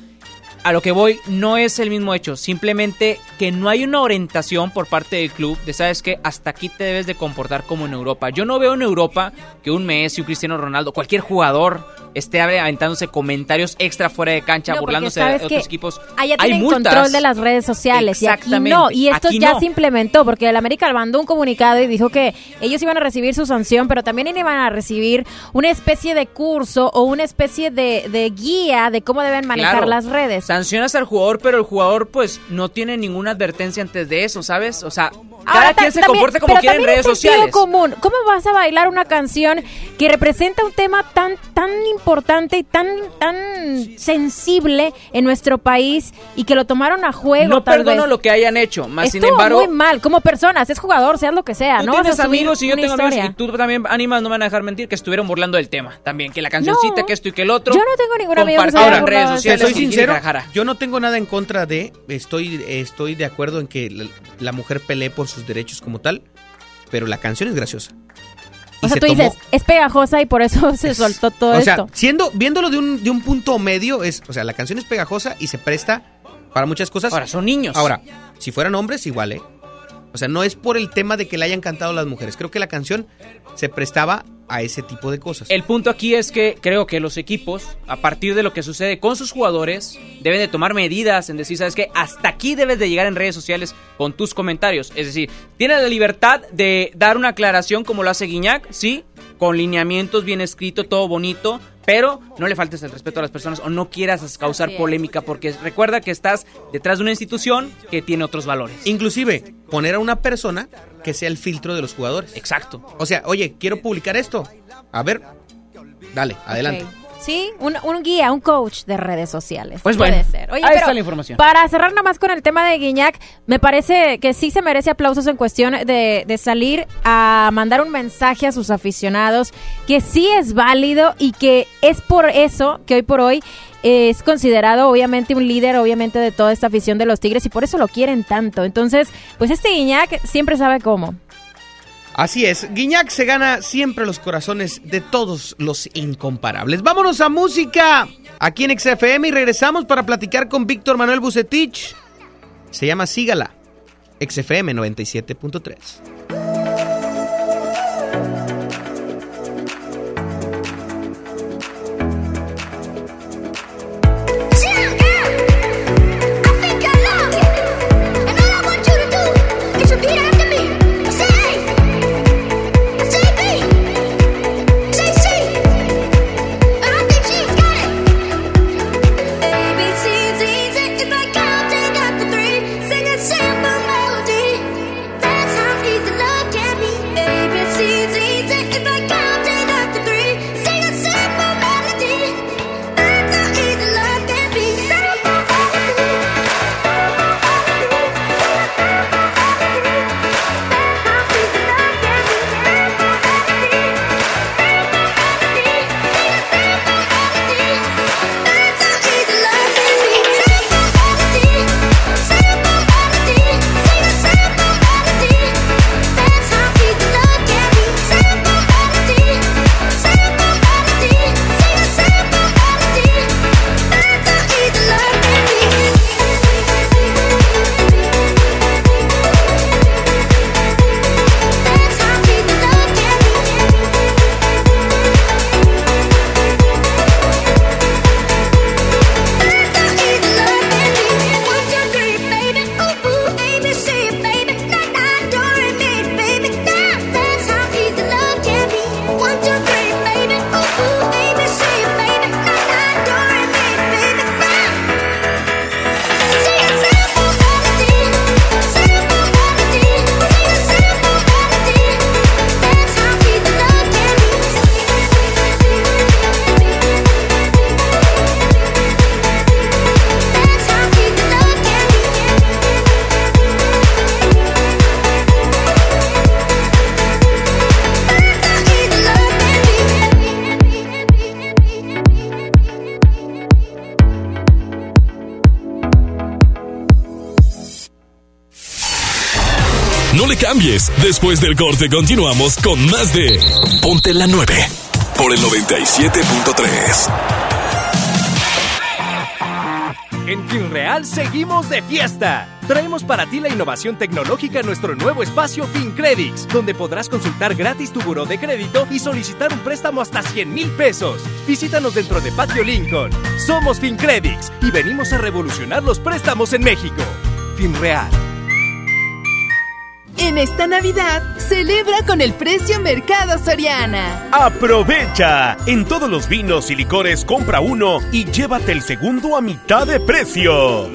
A lo que voy, no es el mismo hecho, simplemente que no hay una orientación por parte del club de, sabes que hasta aquí te debes de comportar como en Europa. Yo no veo en Europa que un Messi, un Cristiano Ronaldo, cualquier jugador esté aventándose comentarios extra fuera de cancha, No, burlándose de otros equipos. Allá hay multas. control de las redes sociales y aquí no. Y esto aquí ya no. se implementó porque el América mandó un comunicado y dijo que ellos iban a recibir su sanción, pero también iban a recibir una especie de curso o una especie de, de guía de cómo deben manejar Claro. las redes. Sancionas al jugador, pero el jugador pues no tiene ninguna advertencia antes de eso, ¿sabes? O sea, cada quien se también- comporta como quiere en redes sociales. común. ¿Cómo vas a bailar una canción que representa un tema tan tan importante y tan tan sensible en nuestro país y que lo tomaron a juego? No tal perdono vez? lo que hayan hecho, más sin Estuvo embargo, muy mal, como personas, es jugador, seas lo que sea, tú ¿no? Tienes amigos y yo tengo amigos y tú también animas, no me van a dejar mentir que estuvieron burlando del tema también, que la cancioncita, No, que esto y que el otro. yo no tengo ningún amigo que se haya en redes sociales. soy sincero, yo no tengo nada en contra de, estoy, estoy de acuerdo en que la, la mujer pelee por sus derechos como tal, pero la canción es graciosa. O sea, se tú tomó- dices, es pegajosa y por eso se soltó todo o sea, esto. siendo, viéndolo de un, de un punto medio, es, o sea, la canción es pegajosa y se presta para muchas cosas. Ahora, son niños. Ahora, si fueran hombres, igual, ¿eh? O sea, no es por el tema de que le hayan cantado las mujeres. Creo que la canción se prestaba a ese tipo de cosas. El punto aquí es que creo que los equipos, a partir de lo que sucede con sus jugadores, deben de tomar medidas en decir, ¿sabes qué? Hasta aquí debes de llegar en redes sociales con tus comentarios. Es decir, tienes la libertad de dar una aclaración como lo hace Guiñac, sí, con lineamientos bien escrito, todo bonito, pero no le faltes el respeto a las personas o no quieras causar polémica porque recuerda que estás detrás de una institución que tiene otros valores. Inclusive, poner a una persona que sea el filtro de los jugadores. Exacto. O sea, oye, quiero publicar esto. A ver, dale, adelante. Sí, un, un guía, un coach de redes sociales. Pues Puede bueno, ser. Oye, ahí está la información. Para cerrar nomás con el tema de Guiñac, me parece que sí se merece aplausos en cuestión de, de salir a mandar un mensaje a sus aficionados, que sí es válido y que es por eso que hoy por hoy es considerado obviamente un líder obviamente de toda esta afición de los Tigres y por eso lo quieren tanto. Entonces, pues este Guiñac siempre sabe cómo. Así es, Guiñac se gana siempre los corazones de todos los incomparables. Vámonos a música aquí en XFM y regresamos para platicar con Víctor Manuel Bucetich. Se llama Sígala, XFM 97.3. Después del corte continuamos con más de Ponte la 9 por el 97.3. En FinReal seguimos de fiesta. Traemos para ti la innovación tecnológica en nuestro nuevo espacio FinCredits, donde podrás consultar gratis tu buró de crédito y solicitar un préstamo hasta 100 mil pesos. Visítanos dentro de Patio Lincoln. Somos FinCredits y venimos a revolucionar los préstamos en México. FinReal. En esta Navidad, celebra con el precio Mercado Soriana. ¡Aprovecha! En todos los vinos y licores compra uno y llévate el segundo a mitad de precio.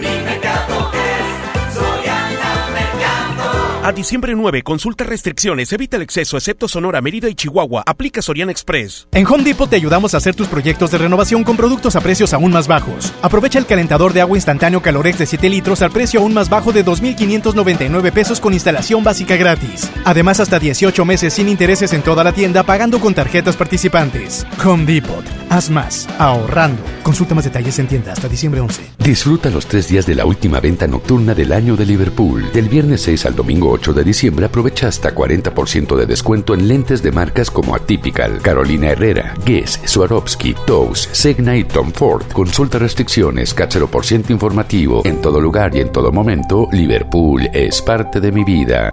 A diciembre 9, consulta restricciones, evita el exceso, excepto Sonora, Mérida y Chihuahua. Aplica Soriana Express. En Home Depot te ayudamos a hacer tus proyectos de renovación con productos a precios aún más bajos. Aprovecha el calentador de agua instantáneo Calorex de 7 litros al precio aún más bajo de 2.599 pesos con instalación básica gratis. Además, hasta 18 meses sin intereses en toda la tienda pagando con tarjetas participantes. Home Depot. Haz más. Ahorrando. Consulta más detalles en tienda hasta diciembre 11. Disfruta los tres días de la última venta nocturna del año de Liverpool. Del viernes 6 al domingo 8 de diciembre aprovecha hasta 40% de descuento en lentes de marcas como Atypical, Carolina Herrera, Guess, Swarovski, Toast, Segna y Tom Ford. Consulta restricciones, por ciento informativo. En todo lugar y en todo momento, Liverpool es parte de mi vida.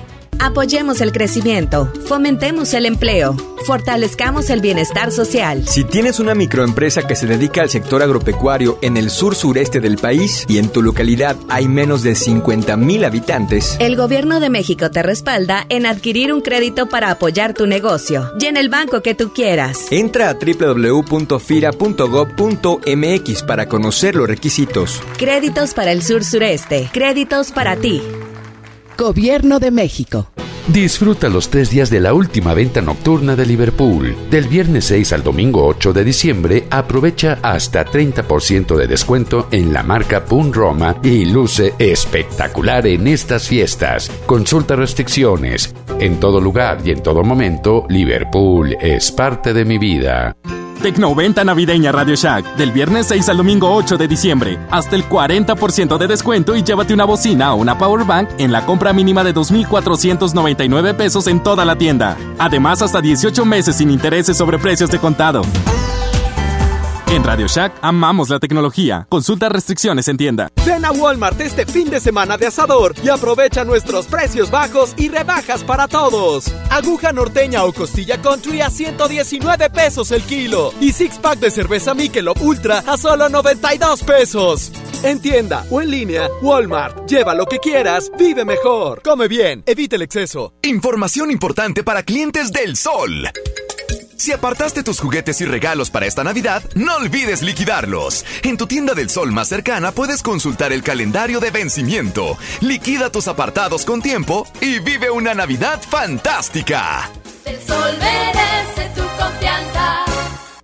Apoyemos el crecimiento, fomentemos el empleo, fortalezcamos el bienestar social. Si tienes una microempresa que se dedica al sector agropecuario en el sur sureste del país y en tu localidad hay menos de 50 mil habitantes, el gobierno de México te respalda en adquirir un crédito para apoyar tu negocio y en el banco que tú quieras. Entra a www.fira.gov.mx para conocer los requisitos. Créditos para el sur sureste, créditos para ti. Gobierno de México. Disfruta los tres días de la última venta nocturna de Liverpool. Del viernes 6 al domingo 8 de diciembre, aprovecha hasta 30% de descuento en la marca Pun Roma y luce espectacular en estas fiestas. Consulta restricciones. En todo lugar y en todo momento, Liverpool es parte de mi vida. Tecnoventa navideña Radio Shack, del viernes 6 al domingo 8 de diciembre. Hasta el 40% de descuento y llévate una bocina o una power bank en la compra mínima de 2.499 pesos en toda la tienda. Además, hasta 18 meses sin intereses sobre precios de contado. En Radio Shack amamos la tecnología. Consulta restricciones en tienda. Ven a Walmart este fin de semana de asador y aprovecha nuestros precios bajos y rebajas para todos. Aguja norteña o costilla country a 119 pesos el kilo y six pack de cerveza Michelob Ultra a solo 92 pesos. En tienda o en línea, Walmart. Lleva lo que quieras, vive mejor. Come bien, evite el exceso. Información importante para clientes del Sol. Si apartaste tus juguetes y regalos para esta Navidad, no olvides liquidarlos. En tu tienda del sol más cercana puedes consultar el calendario de vencimiento. Liquida tus apartados con tiempo y vive una Navidad fantástica. El sol merece tu confianza.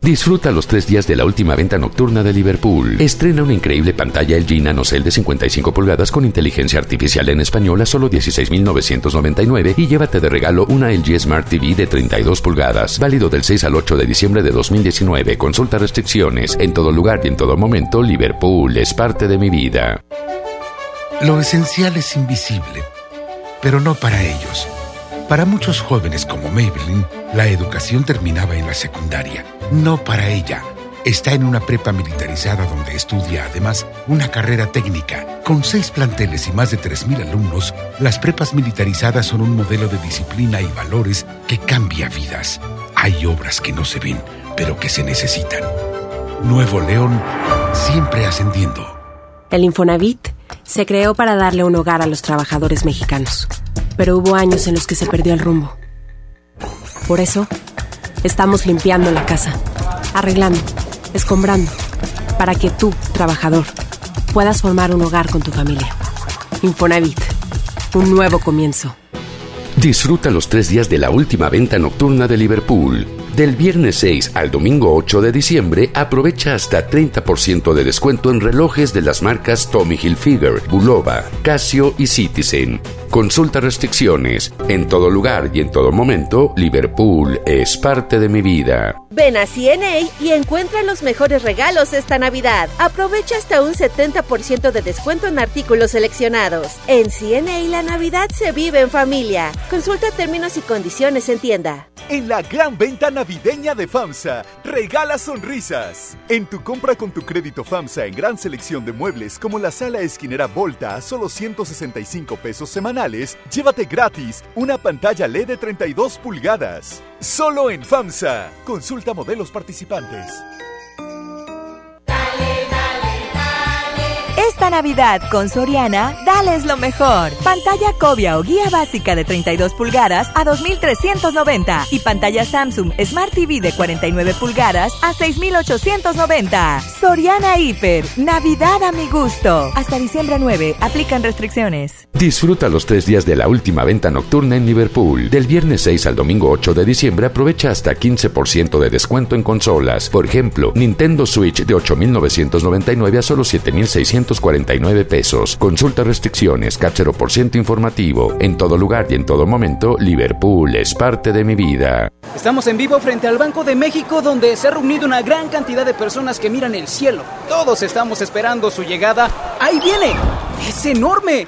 Disfruta los tres días de la última venta nocturna de Liverpool. Estrena una increíble pantalla LG NanoCell de 55 pulgadas con inteligencia artificial en español a solo 16.999 y llévate de regalo una LG Smart TV de 32 pulgadas. Válido del 6 al 8 de diciembre de 2019. Consulta restricciones. En todo lugar y en todo momento, Liverpool es parte de mi vida. Lo esencial es invisible, pero no para ellos. Para muchos jóvenes como Maybelline, la educación terminaba en la secundaria. No para ella. Está en una prepa militarizada donde estudia además una carrera técnica. Con seis planteles y más de 3.000 alumnos, las prepas militarizadas son un modelo de disciplina y valores que cambia vidas. Hay obras que no se ven, pero que se necesitan. Nuevo León, siempre ascendiendo. El Infonavit se creó para darle un hogar a los trabajadores mexicanos, pero hubo años en los que se perdió el rumbo. Por eso, estamos limpiando la casa, arreglando, escombrando, para que tú, trabajador, puedas formar un hogar con tu familia. Infonavit, un nuevo comienzo. Disfruta los tres días de la última venta nocturna de Liverpool. Del viernes 6 al domingo 8 de diciembre, aprovecha hasta 30% de descuento en relojes de las marcas Tommy Hilfiger, Bulova, Casio y Citizen. Consulta restricciones. En todo lugar y en todo momento, Liverpool es parte de mi vida. Ven a CNA y encuentra los mejores regalos esta Navidad. Aprovecha hasta un 70% de descuento en artículos seleccionados. En CNA la Navidad se vive en familia. Consulta términos y condiciones en tienda. En la gran venta navideña de FAMSA, regala sonrisas. En tu compra con tu crédito FAMSA en gran selección de muebles como la sala esquinera Volta a solo 165 pesos semanales, llévate gratis una pantalla LED de 32 pulgadas. Solo en FAMSA. Consulta modelos participantes. Navidad con Soriana, dales lo mejor. Pantalla Cobia o guía básica de 32 pulgadas a 2.390 y pantalla Samsung Smart TV de 49 pulgadas a 6.890. Soriana Hiper, Navidad a mi gusto. Hasta diciembre 9, aplican restricciones. Disfruta los tres días de la última venta nocturna en Liverpool. Del viernes 6 al domingo 8 de diciembre aprovecha hasta 15% de descuento en consolas. Por ejemplo, Nintendo Switch de 8.999 a solo 7.649 pesos. Consulta restricciones, por ciento informativo. En todo lugar y en todo momento, Liverpool es parte de mi vida. Estamos en vivo frente al Banco de México donde se ha reunido una gran cantidad de personas que miran el cielo. Todos estamos esperando su llegada. ¡Ahí viene! ¡Es enorme!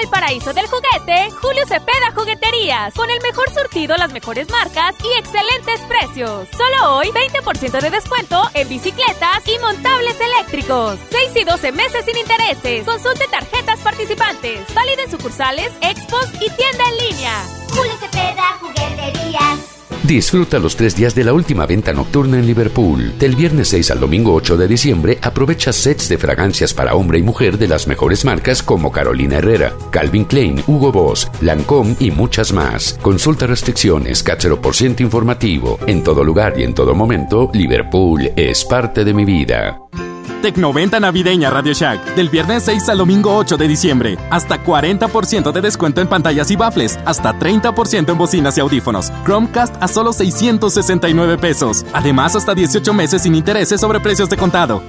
El paraíso del juguete, Julio Cepeda Jugueterías, con el mejor surtido, las mejores marcas y excelentes precios. Solo hoy 20% de descuento en bicicletas y montables eléctricos. 6 y 12 meses sin intereses. Consulte tarjetas participantes. Válido en sucursales, expos y tienda en línea. Julio Cepeda Jugueterías. Disfruta los tres días de la última venta nocturna en Liverpool. Del viernes 6 al domingo 8 de diciembre, aprovecha sets de fragancias para hombre y mujer de las mejores marcas como Carolina Herrera, Calvin Klein, Hugo Boss, Lancôme y muchas más. Consulta restricciones, cáchero por ciento informativo. En todo lugar y en todo momento, Liverpool es parte de mi vida. Tecnoventa navideña Radio Shack. Del viernes 6 al domingo 8 de diciembre. Hasta 40% de descuento en pantallas y baffles. Hasta 30% en bocinas y audífonos. Chromecast a solo 669 pesos. Además, hasta 18 meses sin intereses sobre precios de contado.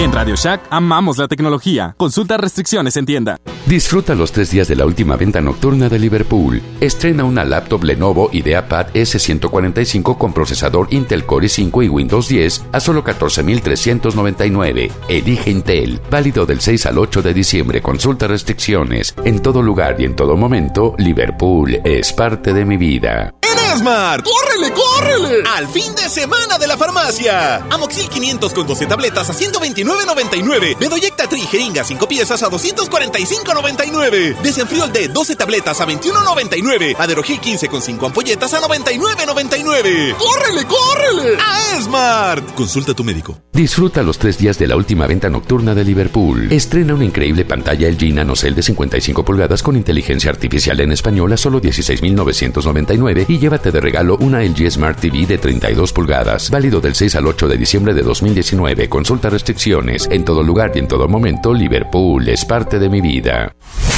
En Radio Shack amamos la tecnología. Consulta restricciones en tienda. Disfruta los tres días de la última venta nocturna de Liverpool. Estrena una laptop Lenovo IdeaPad S145 con procesador Intel Core i5 y Windows 10 a solo 14.399. Elige Intel. Válido del 6 al 8 de diciembre. Consulta restricciones. En todo lugar y en todo momento, Liverpool es parte de mi vida. En Esmart, ¡córrele, córrele! Al fin de semana de la farmacia. Amoxil 500 con 12 tabletas a 129.99. Bedoyecta Tri jeringa 5 piezas a 245.99. Desenfriol D 12 tabletas a 21.99. Aderogil 15 con 5 ampolletas a 99.99. ¡Córrele, córrele! A Esmart. Consulta a tu médico. Disfruta los tres días de la última venta nocturna de Liverpool. Estrena una increíble pantalla LG NanoCell de 55 pulgadas con inteligencia artificial en español a solo 16.999 y llévate de regalo una LG Smart TV de 32 pulgadas. Válido del 6 al 8 de diciembre de 2019. Consulta restricciones. En todo lugar y en todo momento, Liverpool es parte de mi vida.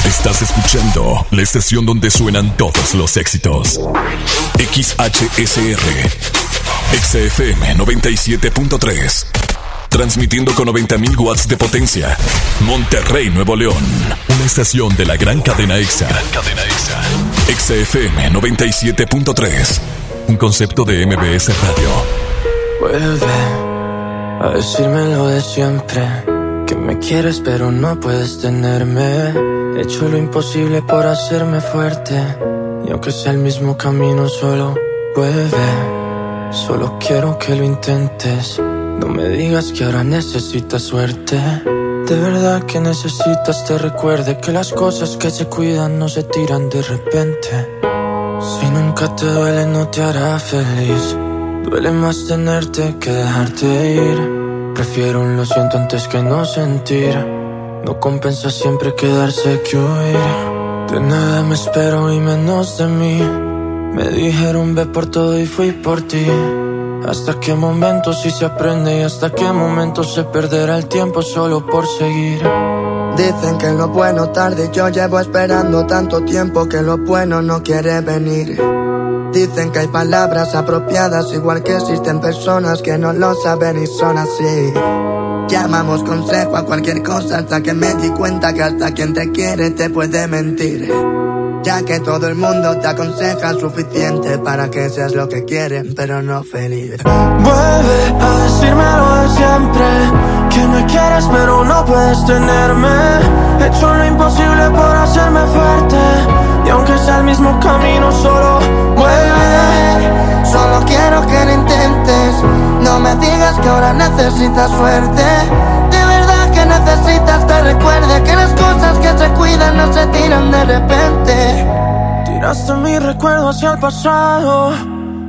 Estás escuchando la estación donde suenan todos los éxitos. XHSR. XFM 97.3. Transmitiendo con 90.000 watts de potencia. Monterrey, Nuevo León. Una estación de la gran cadena EXA. cadena EXA. XFM 97.3. Un concepto de MBS Radio. Vuelve a decirme lo de siempre. Que me quieres pero no puedes tenerme. He hecho lo imposible por hacerme fuerte. Y aunque sea el mismo camino solo, vuelve. Solo quiero que lo intentes. No me digas que ahora necesitas suerte. De verdad que necesitas te recuerde que las cosas que se cuidan no se tiran de repente. Si nunca te duele no te hará feliz. Duele más tenerte que dejarte ir. Prefiero un lo siento antes que no sentir. No compensa siempre quedarse que huir. De nada me espero y menos de mí. Me dijeron ve por todo y fui por ti. Hasta qué momento si se aprende y hasta qué momento se perderá el tiempo solo por seguir. Dicen que lo bueno tarde, yo llevo esperando tanto tiempo que lo bueno no quiere venir. Dicen que hay palabras apropiadas, igual que existen personas que no lo saben y son así. Llamamos consejo a cualquier cosa hasta que me di cuenta que hasta quien te quiere te puede mentir. Ya que todo el mundo te aconseja suficiente para que seas lo que quieren, pero no feliz. Vuelve a decírmelo de siempre. Que me quieres pero no puedes tenerme. He hecho lo imposible por hacerme fuerte. Y aunque sea el mismo camino, solo vuelve. Solo quiero que lo intentes. No me digas que ahora necesitas suerte. Que necesitas te recuerde que las cosas que se cuidan no se tiran de repente. Tiraste mi recuerdo hacia el pasado.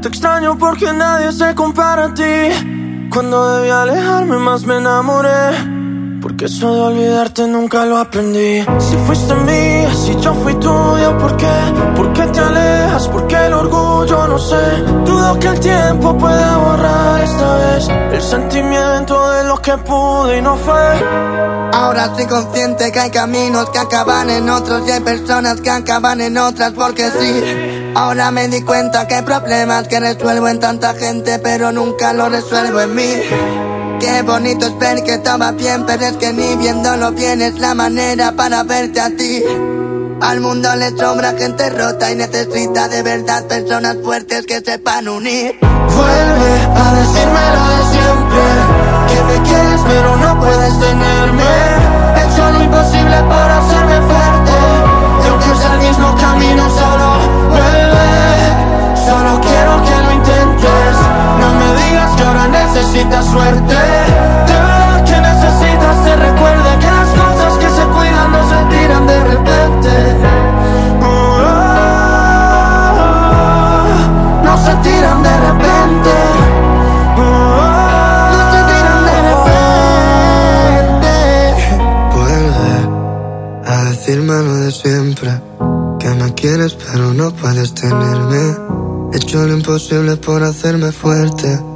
Te extraño porque nadie se compara a ti. Cuando debí alejarme más me enamoré. Porque eso de olvidarte nunca lo aprendí. Si fuiste mía, si yo fui tuya, ¿por qué? ¿Por qué te alejas? ¿Por qué el orgullo? No sé. Dudo que el tiempo pueda borrar esta vez el sentimiento de lo que pude y no fue. Ahora estoy consciente que hay caminos que acaban en otros y hay personas que acaban en otras porque sí. Ahora me di cuenta que hay problemas que resuelvo en tanta gente pero nunca lo resuelvo en mí. Qué bonito es ver que estaba bien, pero es que ni viéndolo bien es la manera para verte a ti. Al mundo le sobra gente rota y necesita de verdad personas fuertes que sepan unir. Vuelve a decírmelo de siempre. Que me quieres pero no puedes tenerme. He hecho lo imposible para hacerme fuerte. Y aunque sea el mismo camino, solo vuelve. Solo quiero que lo intentes. Digas que ahora necesitas suerte. Verdad que necesitas te recuerde que las cosas que se cuidan no se tiran de repente. Oh, oh, oh, no se tiran de repente. No se tiran de repente. Vuelve a decírmelo de siempre. Que me quieres pero no puedes tenerme. He hecho lo imposible por hacerme fuerte.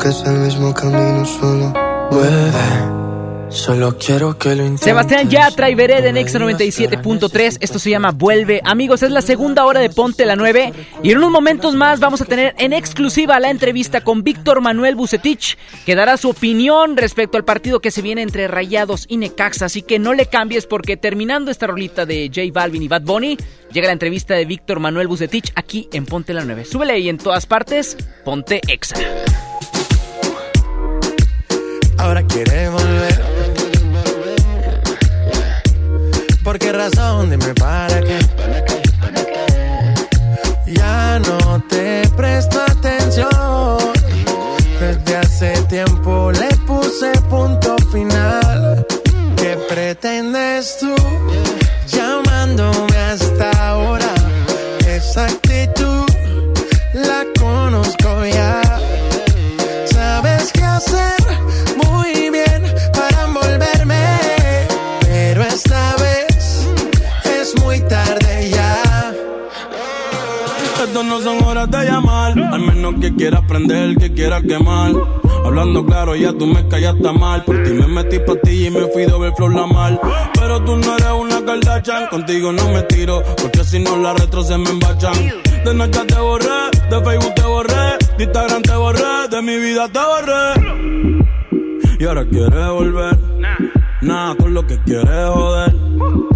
Sea el mismo camino solo. Vuelve. Solo quiero que lo intentes. Sebastián Yatra y Vered en Exa 97.3. Esto se llama Vuelve. Amigos, es la segunda hora de Ponte la 9. Y en unos momentos más vamos a tener en exclusiva la entrevista con Víctor Manuel Bucetich, que dará su opinión respecto al partido que se viene entre Rayados y Necaxa. Así que no le cambies porque terminando esta rolita de J Balvin y Bad Bunny, llega la entrevista de Víctor Manuel Bucetich aquí en Ponte la 9. Súbele ahí en todas partes. Ponte Exa. Ahora quiere volver. ¿Por qué razón? Dime para qué. Ya no te presto atención. Desde hace tiempo le puse punto final. ¿Qué pretendes tú llamándome hasta ahora? Esa actitud Esto no son horas de llamar, al menos que quiera aprender, que quiera quemar. Hablando claro, ya tú me callaste mal. Por ti me metí ti y me fui de ver flor la mal. Pero tú no eres una Kardashian, contigo no me tiro, porque si no la retro se me embachan. De noche te borré, de Facebook te borré, de Instagram te borré, de mi vida te borré. Y ahora quieres volver, nada con lo que quieres joder.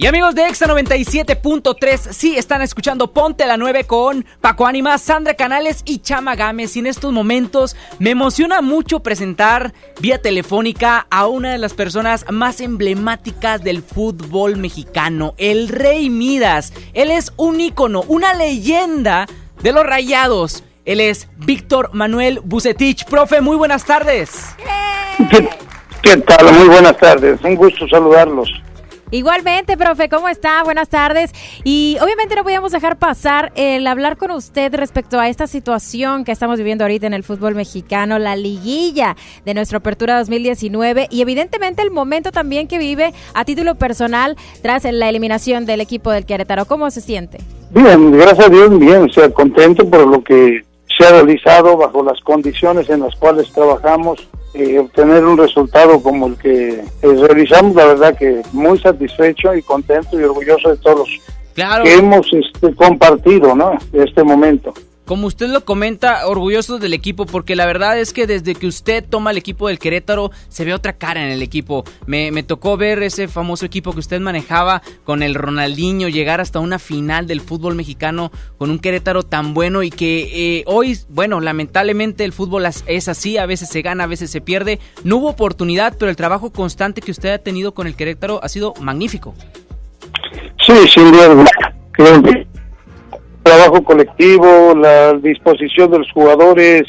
Y amigos de Exa 97.3, sí están escuchando Ponte la 9 con Paco Ánimas, Sandra Canales y Chama Gámez. Y en estos momentos me emociona mucho presentar vía telefónica a una de las personas más emblemáticas del fútbol mexicano, el Rey Midas. Él es un ícono, una leyenda de los rayados. Él es Víctor Manuel Bucetich. Profe, muy buenas tardes. ¿Qué, qué tal? Muy buenas tardes. Un gusto saludarlos. Igualmente, profe, ¿cómo está? Buenas tardes. Y obviamente no podíamos dejar pasar el hablar con usted respecto a esta situación que estamos viviendo ahorita en el fútbol mexicano, la liguilla de nuestra apertura 2019 y evidentemente el momento también que vive a título personal tras la eliminación del equipo del Querétaro. ¿Cómo se siente? Bien, gracias a Dios, bien. O sea, contento por lo que se ha realizado bajo las condiciones en las cuales trabajamos. Eh, obtener un resultado como el que eh, realizamos, la verdad que muy satisfecho y contento y orgulloso de todos los Claro. que hemos este, compartido, ¿no? Este momento. Como usted lo comenta, orgullosos del equipo, porque la verdad es que desde que usted toma el equipo del Querétaro, se ve otra cara en el equipo. Me, tocó ver ese famoso equipo que usted manejaba con el Ronaldinho, llegar hasta una final del fútbol mexicano con un Querétaro tan bueno y que eh, hoy, bueno, lamentablemente el fútbol es así, a veces se gana, a veces se pierde. No hubo oportunidad, pero el trabajo constante que usted ha tenido con el Querétaro ha sido magnífico. Sí, sin duda trabajo colectivo, la disposición de los jugadores,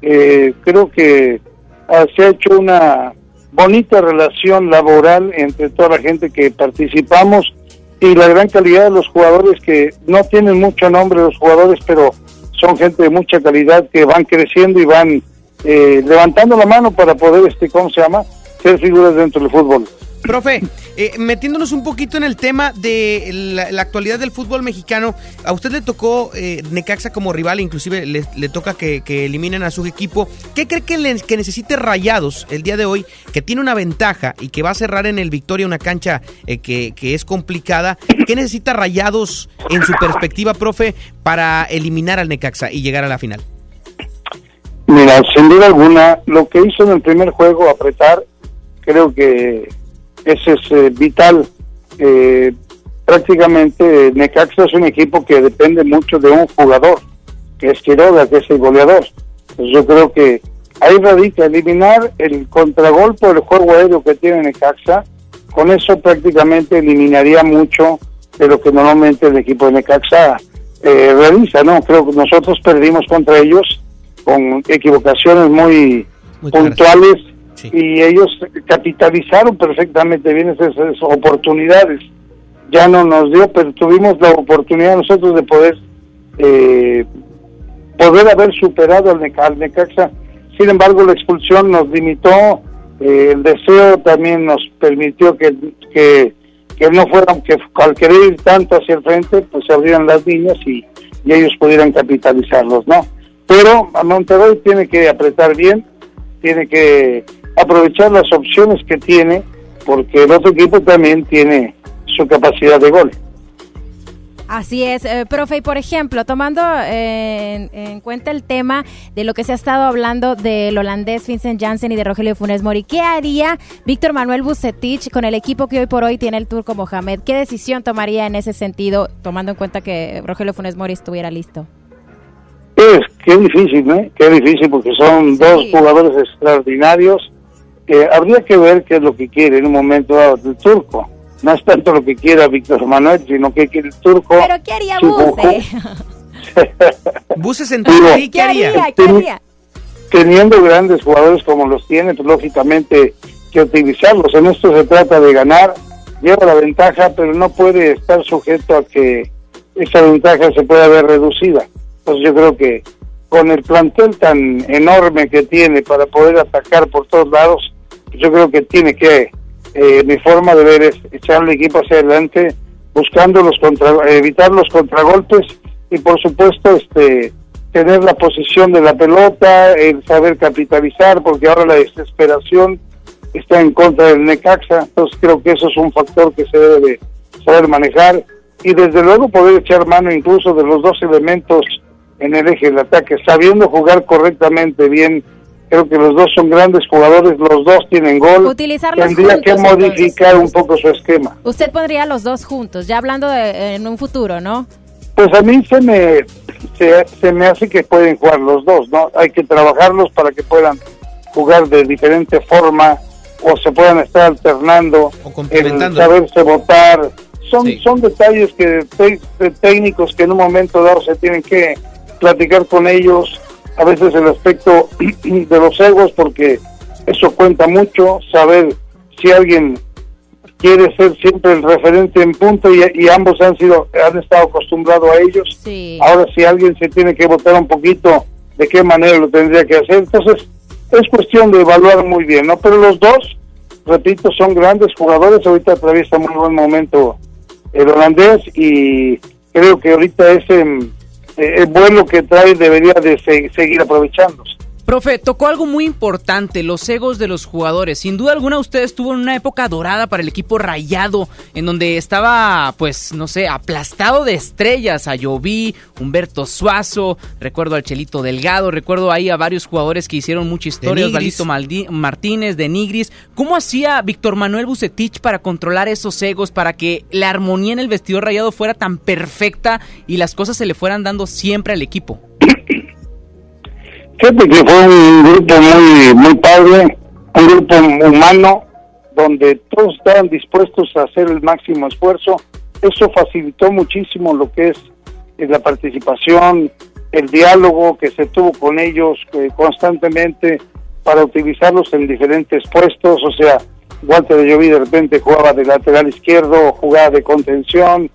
eh, creo que ah, se ha hecho una bonita relación laboral entre toda la gente que participamos y la gran calidad de los jugadores que no tienen mucho nombre los jugadores, pero son gente de mucha calidad que van creciendo y van eh, levantando la mano para poder, este, ¿cómo se llama?, ser figuras dentro del fútbol. Profe, eh, metiéndonos un poquito en el tema de la, actualidad del fútbol mexicano, a usted le tocó eh, Necaxa como rival, inclusive le, toca que, que eliminen a su equipo. ¿Qué cree que, le- que necesite Rayados el día de hoy, que tiene una ventaja y que va a cerrar en el Victoria una cancha eh, que, que es complicada? ¿Qué necesita Rayados en su perspectiva, profe, para eliminar al Necaxa y llegar a la final? Mira, sin duda alguna, lo que hizo en el primer juego, apretar, creo que ese es eh, vital. Eh, prácticamente Necaxa es un equipo que depende mucho de un jugador, que es Quiroga, que es el goleador. Pues yo creo que ahí radica eliminar el contragolpe del juego aéreo que tiene Necaxa. Con eso prácticamente eliminaría mucho de lo que normalmente el equipo de Necaxa eh, realiza, ¿no? Creo que nosotros perdimos contra ellos con equivocaciones muy, puntuales y ellos capitalizaron perfectamente bien esas, esas oportunidades. Ya no nos dio, pero tuvimos la oportunidad nosotros de poder eh, poder haber superado al, Neca- al Necaxa. Sin embargo, la expulsión nos limitó, eh, el deseo también nos permitió que, que, que no fueran, que al querer ir tanto hacia el frente, pues se abrieran las líneas y, y ellos pudieran capitalizarlos, ¿no? Pero a Monterrey tiene que apretar bien, tiene que aprovechar las opciones que tiene porque el otro equipo también tiene su capacidad de gol. Así es, eh, profe, y por ejemplo, tomando eh, en, en cuenta el tema de lo que se ha estado hablando del holandés Vincent Janssen y de Rogelio Funes Mori, ¿qué haría Víctor Manuel Bucetich con el equipo que hoy por hoy tiene el Turco Mohamed? ¿Qué decisión tomaría en ese sentido, tomando en cuenta que Rogelio Funes Mori estuviera listo? Es, qué difícil, ¿eh? Qué difícil porque son dos jugadores extraordinarios. Que habría que ver qué es lo que quiere en un momento dado el turco. No es tanto lo que quiera Víctor Manuel, sino que quiere el turco. ¿Pero qué haría Buse? Buse se Digo, ahí, ¿qué haría? ¿Qué haría? Teniendo grandes jugadores como los tiene, pues lógicamente que utilizarlos. En esto se trata de ganar, lleva la ventaja, pero no puede estar sujeto a que esa ventaja se pueda ver reducida. Entonces yo creo que con el plantel tan enorme que tiene para poder atacar por todos lados, yo creo que tiene que, eh, mi forma de ver es echar el equipo hacia adelante, buscando los contra, evitar los contragolpes y por supuesto este tener la posición de la pelota, el saber capitalizar, porque ahora la desesperación está en contra del Necaxa, entonces creo que eso es un factor que se debe de saber manejar y desde luego poder echar mano incluso de los dos elementos en el eje del ataque, sabiendo jugar correctamente bien. Creo que los dos son grandes jugadores, los dos tienen gol. Utilizarlos Tendría que juntos, modificar un poco su esquema. Usted pondría los dos juntos, ya hablando de, en un futuro, ¿no? Pues a mí se me se, se me hace que pueden jugar los dos, ¿no? Hay que trabajarlos para que puedan jugar de diferente forma o se puedan estar alternando, el complementando. saberse votar. Son, son detalles que te- de técnicos que en un momento dado se tienen que platicar con ellos. A veces el aspecto de los egos, porque eso cuenta mucho, saber si alguien quiere ser siempre el referente en punto y, y ambos han sido han estado acostumbrados a ellos. Ahora si alguien se tiene que votar un poquito de qué manera lo tendría que hacer, entonces es cuestión de evaluar muy bien, ¿no? Pero los dos, repito, son grandes jugadores, ahorita atraviesa muy buen momento el holandés y creo que ahorita ese mm, eh, vuelo que trae debería de se- seguir aprovechándose. Profe, tocó algo muy importante, los egos de los jugadores. Sin duda alguna usted estuvo en una época dorada para el equipo rayado, en donde estaba, pues, no sé, aplastado de estrellas. A Lloví, Humberto Suazo, recuerdo al Chelito Delgado, recuerdo ahí a varios jugadores que hicieron mucha historia, Maldi- Martínez, de Nigris. ¿Cómo hacía Víctor Manuel Bucetich para controlar esos egos, para que la armonía en el vestidor rayado fuera tan perfecta y las cosas se le fueran dando siempre al equipo? Fíjate que fue un grupo muy, muy padre, un grupo humano, donde todos estaban dispuestos a hacer el máximo esfuerzo. Eso facilitó muchísimo lo que es eh, la participación, el diálogo que se tuvo con ellos eh, constantemente para utilizarlos en diferentes puestos. O sea, Walter de Lloví de repente jugaba de lateral izquierdo, jugaba de contención,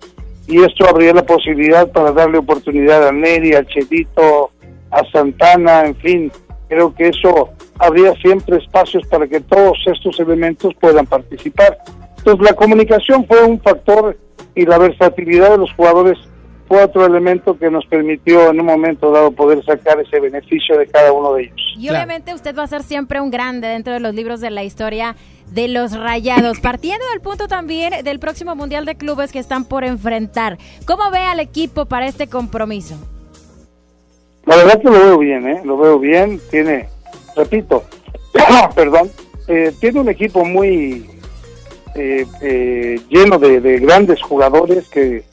y esto abría la posibilidad para darle oportunidad a Neri, a Chelito, a Santana, en fin, creo que eso habría siempre espacios para que todos estos elementos puedan participar. Entonces la comunicación fue un factor y la versatilidad de los jugadores fue otro elemento que nos permitió en un momento dado poder sacar ese beneficio de cada uno de ellos. Y obviamente usted va a ser siempre un grande dentro de los libros de la historia de los rayados. Partiendo del punto también del próximo Mundial de Clubes que están por enfrentar. ¿Cómo ve al equipo para este compromiso? La verdad que lo veo bien, ¿eh? Lo veo bien. Tiene, repito, perdón, eh, tiene un equipo muy eh, eh, lleno de, de grandes jugadores que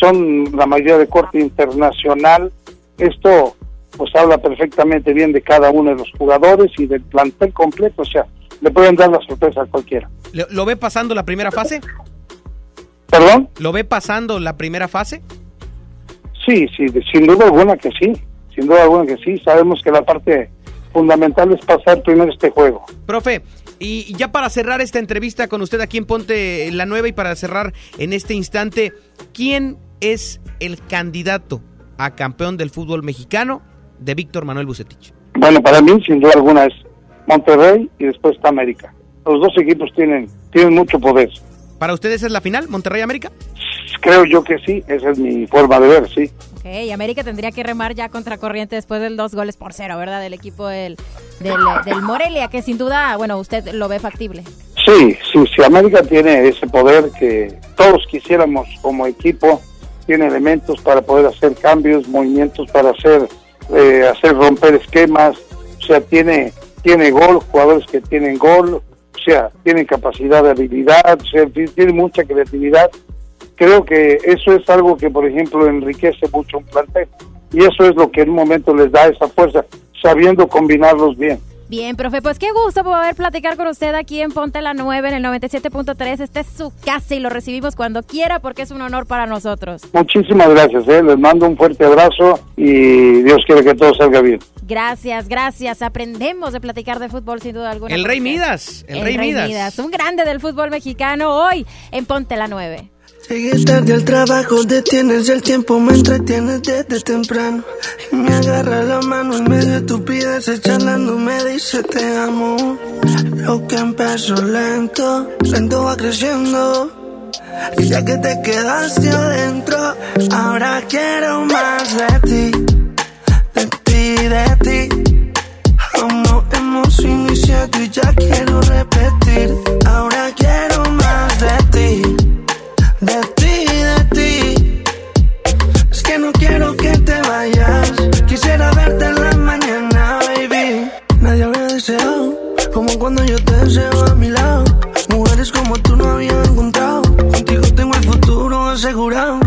son la mayoría de corte internacional. Esto pues habla perfectamente bien de cada uno de los jugadores y del plantel completo. O sea, le pueden dar la sorpresa a cualquiera. ¿Lo, ve pasando la primera fase? ¿Perdón? ¿Lo ve pasando la primera fase? Sí, sí, sin duda alguna que sí. Sin duda alguna que sí. Sabemos que la parte fundamental es pasar primero este juego. Profe, y ya para cerrar esta entrevista con usted aquí en Ponte la Nueva y para cerrar en este instante, ¿quién es el candidato a campeón del fútbol mexicano de Víctor Manuel Bucetich? Bueno, para mí, sin duda alguna, es Monterrey y después está América. Los dos equipos tienen, tienen mucho poder. ¿Para ustedes es la final, Monterrey América? creo yo que sí, esa es mi forma de ver, sí. Ok, América tendría que remar ya contra corriente después del dos goles por cero, ¿verdad? Del equipo del, del, del Morelia, que sin duda, bueno, usted lo ve factible. Sí, sí, sí, América tiene ese poder que todos quisiéramos como equipo, tiene elementos para poder hacer cambios, movimientos para hacer, eh, hacer romper esquemas, o sea, tiene, tiene gol, jugadores que tienen gol, o sea, tienen capacidad de habilidad, o sea, tiene mucha creatividad. Creo que eso es algo que, por ejemplo, enriquece mucho un plantel y eso es lo que en un momento les da esa fuerza, sabiendo combinarlos bien. Bien, profe, pues qué gusto poder platicar con usted aquí en Ponte la 9 en el 97.3. Esta es su casa y lo recibimos cuando quiera porque es un honor para nosotros. Muchísimas gracias, ¿eh? les mando un fuerte abrazo y Dios quiere que todo salga bien. Gracias, gracias. Aprendemos de platicar de fútbol sin duda alguna. El Rey Midas, el, Rey, Midas. Un grande del fútbol mexicano hoy en Ponte la 9. Llegué tarde al trabajo, detienes el tiempo, me entretienes desde temprano. Y me agarra la mano en medio de estupideces, charlando, me dice te amo. Lo que empezó lento, lento va creciendo. Y ya que te quedaste adentro, ahora quiero más de ti, de ti. Aún no hemos iniciado y ya quiero repetir. Ahora quiero más de ti de ti, de ti. Es que no quiero que te vayas. Quisiera verte en la mañana, baby. Nadie había deseado como cuando yo te deseo a mi lado. Mujeres como tú no había encontrado. Contigo tengo el futuro asegurado.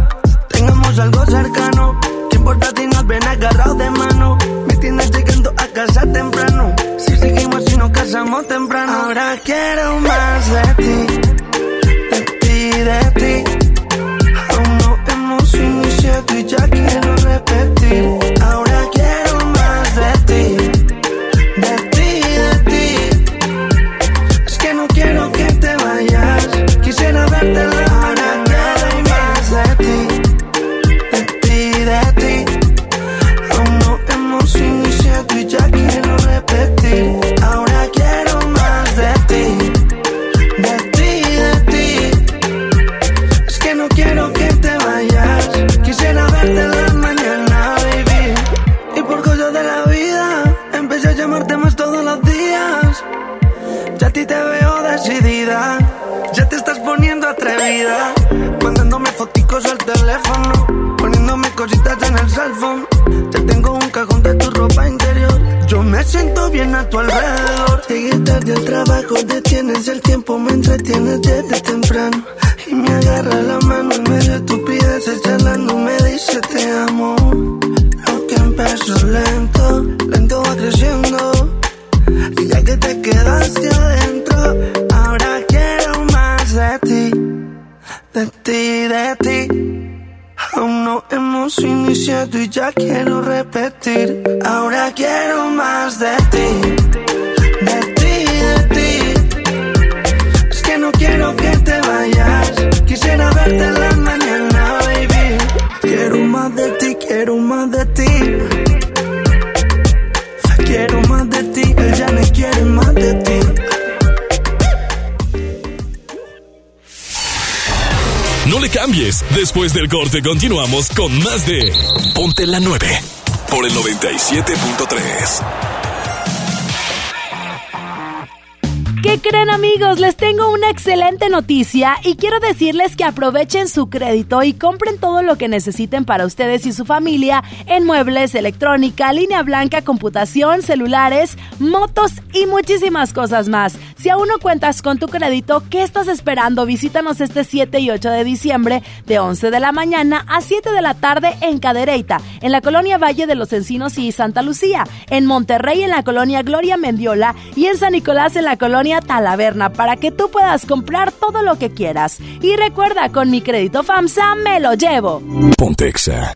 Tengamos algo cercano. ¿Qué importa si nos ven agarrados de mano? Tienes llegando a casa temprano. Si seguimos y nos casamos temprano. Ahora quiero más de ti de ti, de ti. Aún no hemos iniciado y ya quiero repetir. Ti te veo decidida. Ya te estás poniendo atrevida. Mandándome foticos al teléfono. Poniéndome cositas en el cell phone. Ya tengo un cajón de tu ropa interior. Yo me siento bien a tu alrededor. Llegué tarde al trabajo, detienes el tiempo, me entretienes desde temprano. Y me agarra la mano iniciado y Después del corte continuamos con más de Ponte la 9 por el 97.3. ¿Qué creen amigos? Les tengo una excelente noticia y quiero decirles que aprovechen su crédito y compren todo lo que necesiten para ustedes y su familia en muebles, electrónica, línea blanca, computación, celulares, motos y muchísimas cosas más. Si aún no cuentas con tu crédito, ¿qué estás esperando? Visítanos este 7 y 8 de diciembre de 11 de la mañana a 7 de la tarde en Cadereyta, en la colonia Valle de los Encinos y Santa Lucía, en Monterrey en la colonia Gloria Mendiola y en San Nicolás en la colonia Talaverna para que tú puedas comprar todo lo que quieras. Y recuerda, con mi crédito FAMSA me lo llevo. Pontexa.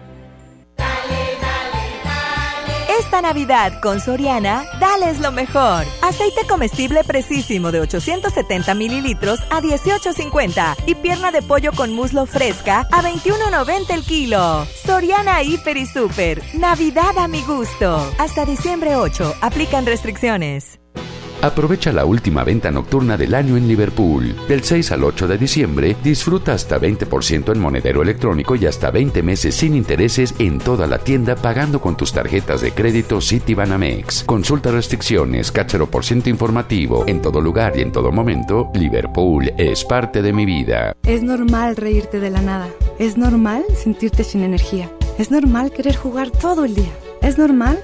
Navidad con Soriana, dales lo mejor. Aceite comestible precisísimo de 870 mililitros a 18.50 y pierna de pollo con muslo fresca a 21.90 el kilo. Soriana Hiper y Super. Navidad a mi gusto. Hasta diciembre 8. Aplican restricciones. Aprovecha la última venta nocturna del año en Liverpool. Del 6 al 8 de diciembre, disfruta hasta 20% en monedero electrónico y hasta 20 meses sin intereses en toda la tienda pagando con tus tarjetas de crédito Citibanamex. Consulta restricciones, cáchero por ciento informativo. En todo lugar y en todo momento, Liverpool es parte de mi vida. Es normal reírte de la nada. Es normal sentirte sin energía. Es normal querer jugar todo el día. Es normal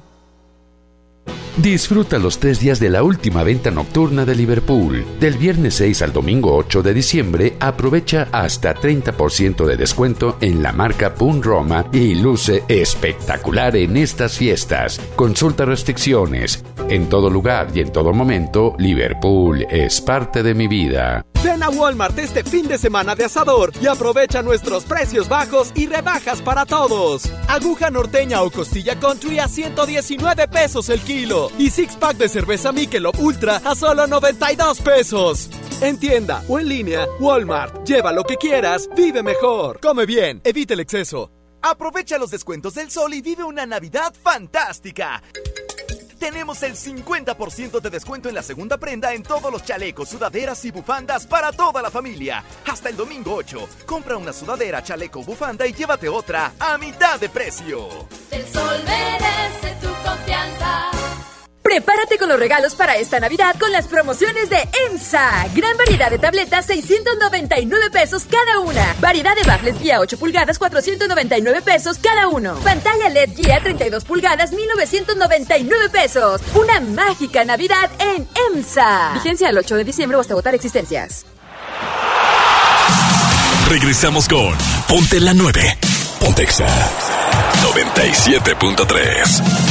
Disfruta los tres días de la última venta nocturna de Liverpool. Del viernes 6 al domingo 8 de diciembre, aprovecha hasta 30% de descuento en la marca Pun Roma y luce espectacular en estas fiestas. Consulta restricciones. En todo lugar y en todo momento, Liverpool es parte de mi vida. Ven a Walmart este fin de semana de asador y aprovecha nuestros precios bajos y rebajas para todos. Aguja norteña o costilla country a 119 pesos el kilo. Y six pack de cerveza Michelob Ultra a solo 92 pesos. En tienda o en línea, Walmart. Lleva lo que quieras, vive mejor. Come bien, evita el exceso. Aprovecha los descuentos del sol y vive una Navidad fantástica. Tenemos el 50% de descuento en la segunda prenda en todos los chalecos, sudaderas y bufandas para toda la familia. Hasta el domingo 8. Compra una sudadera, chaleco, bufanda y llévate otra a mitad de precio. El sol merece tu. Prepárate con los regalos para esta Navidad con las promociones de EMSA. Gran variedad de tabletas, 699 pesos cada una. Variedad de baffles guía 8 pulgadas, 499 pesos cada uno. Pantalla LED guía 32 pulgadas, 1999 pesos. Una mágica Navidad en EMSA. Vigencia el 8 de diciembre o hasta agotar existencias. Regresamos con Ponte la 9. Pontexa 97.3.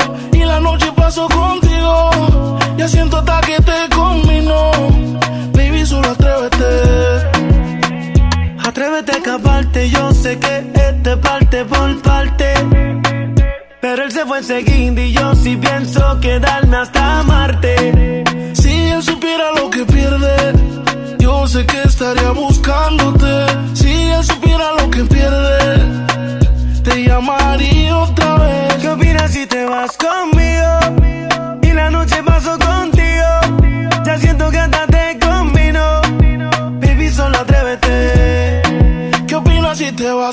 Paso contigo. Ya siento hasta que te combino. Baby, solo atrévete. Atrévete a escaparte, yo sé que este parte por parte. Pero él se fue enseguida y yo sí pienso quedarme hasta Marte. Si él supiera lo que pierde, yo sé que estaría buscándote. Si él supiera lo que pierde, te llamaría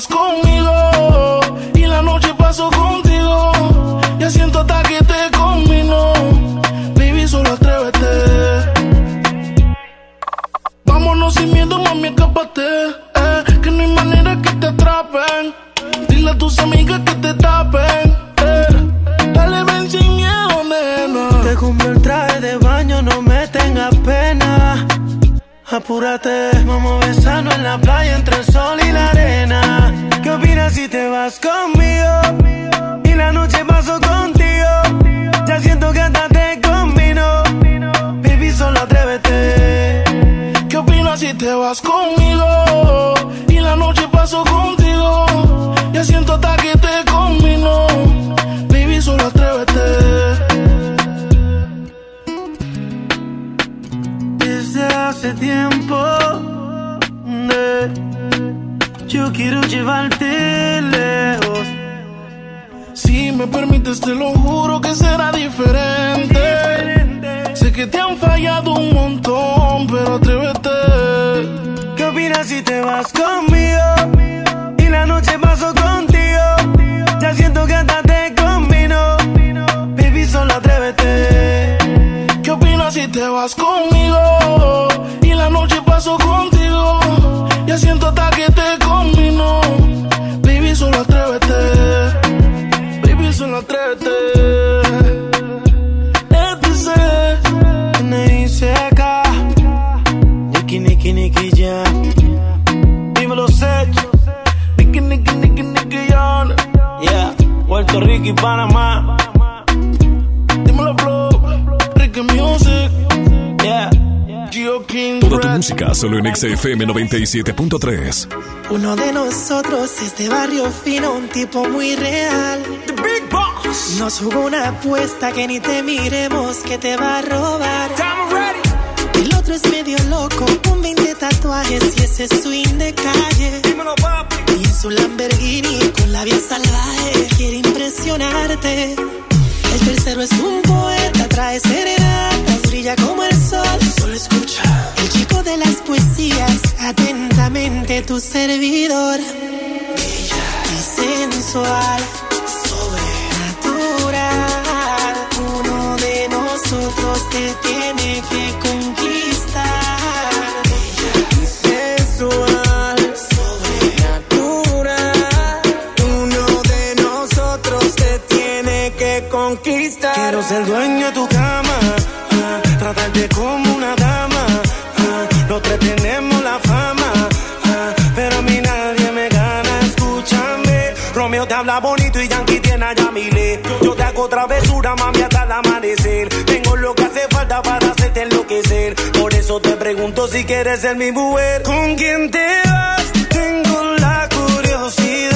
conmigo y la noche paso contigo. Ya siento hasta que te combinó. Baby, solo atrévete. Vámonos sin miedo, mami, escápate. Eh, que no hay manera que te atrapen. Dile a tus amigas que te tapen. Eh, dale, ven sin miedo, nena. Te compré el traje de baño, no me tengas apúrate. Vamos a besarnos en la playa entre el sol y la arena. ¿Qué opinas si te vas conmigo? Y la noche paso contigo. Ya siento que hasta te combino. Baby, solo atrévete. ¿Qué opinas si te vas conmigo? XFM 97.3. Uno de nosotros es de barrio fino, un tipo muy real. The Big Boss. Nos jugó una apuesta que ni te miremos que te va a robar. El otro es medio loco, con 20 tatuajes y ese swing de calle. Y en su Lamborghini con la vía salvaje quiere impresionarte. El tercero es un poeta, trae serenatas, brilla como el sol. Solo escucha. De las poesías, atentamente tu servidor. Bella y sensual, sobrenatural. Uno de nosotros te tiene que conquistar. Bella y sensual. Quiero ser dueño mami, hasta el amanecer. Tengo lo que hace falta para hacerte enloquecer. Por eso te pregunto si quieres ser mi mujer. ¿Con quién te vas? Tengo la curiosidad.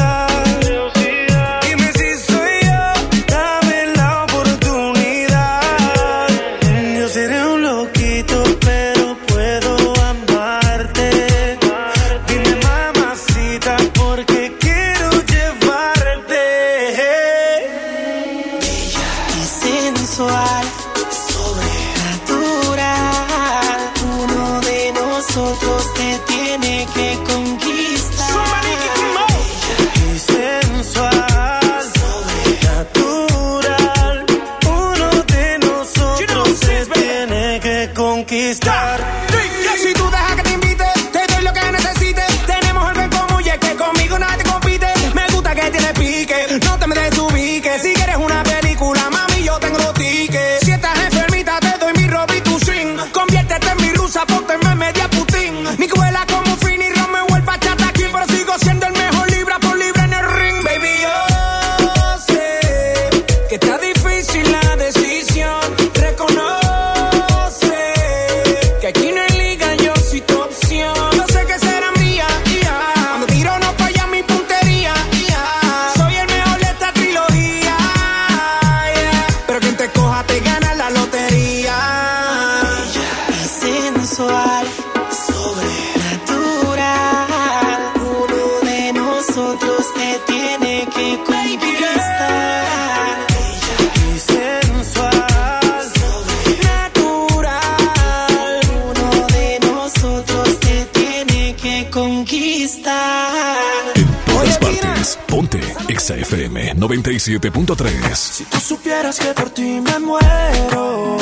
97.3. Si tú supieras que por ti me muero,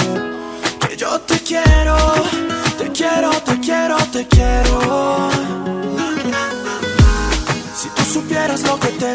que yo te quiero, te quiero, te quiero, te quiero. Si tú supieras lo que te he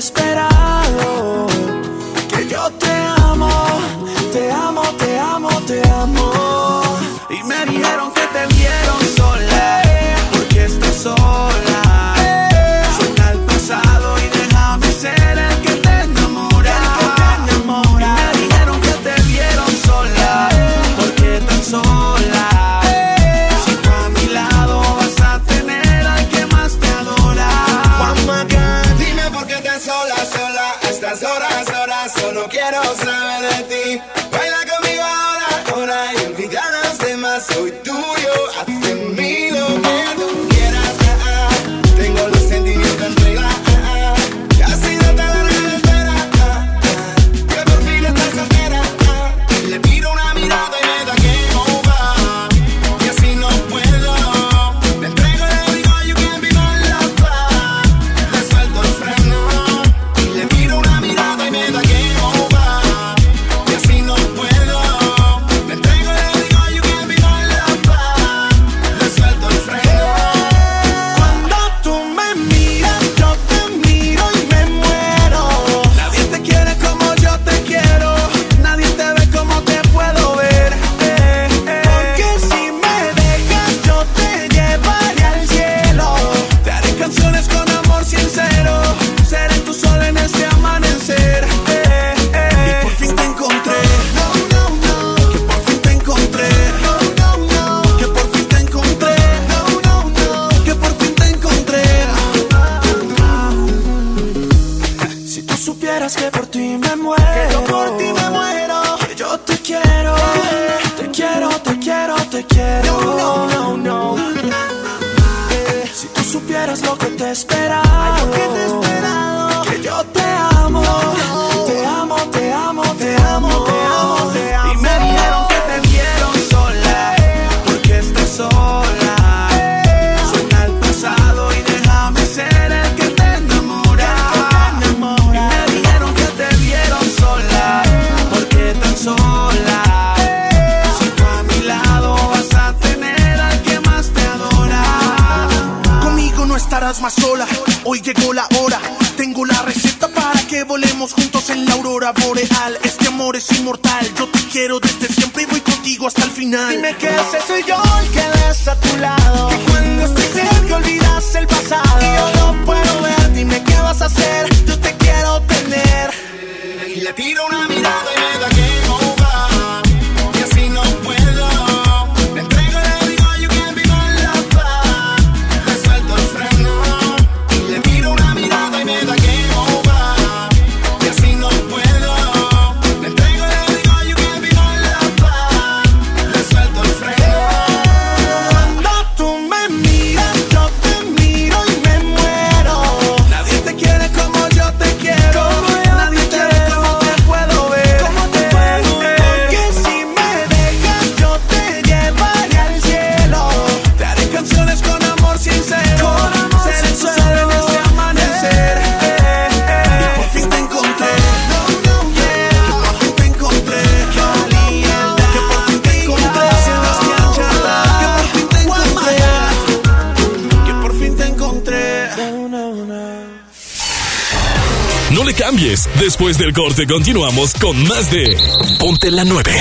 Después del corte continuamos con más de Ponte la 9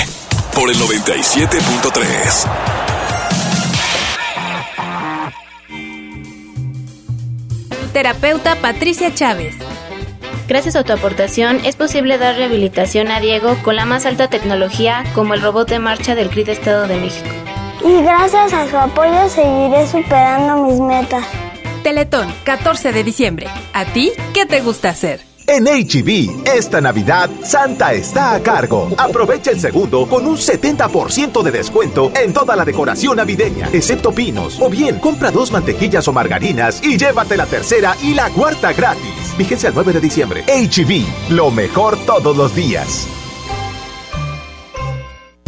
por el 97.3. Terapeuta Patricia Chávez. Gracias a tu aportación es posible dar rehabilitación a Diego con la más alta tecnología como el robot de marcha del CRID Estado de México. Y gracias a su apoyo seguiré superando mis metas. Teletón, 14 de diciembre. ¿A ti qué te gusta hacer? En HB, esta Navidad, Santa está a cargo. Aprovecha el segundo con un 70% de descuento en toda la decoración navideña, excepto pinos. O bien, compra dos mantequillas o margarinas y llévate la tercera y la cuarta gratis. Fíjense al 9 de diciembre. HB, lo mejor todos los días.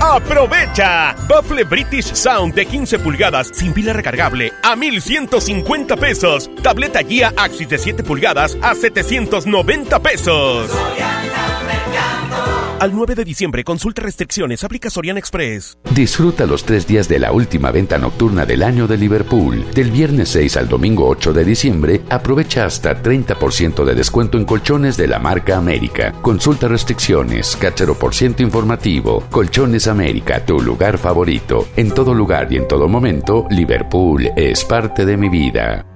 ¡Aprovecha! Buffle British Sound de 15 pulgadas sin pila recargable a 1,150 pesos. Tableta guía Axis de 7 pulgadas a 790 pesos. Al 9 de diciembre, consulta restricciones, aplica Sorian Express. Disfruta los tres días de la última venta nocturna del año de Liverpool. Del viernes 6 al domingo 8 de diciembre, aprovecha hasta 30% de descuento en colchones de la marca América. Consulta restricciones, cáchero por ciento informativo. Colchones América, tu lugar favorito. En todo lugar y en todo momento, Liverpool es parte de mi vida.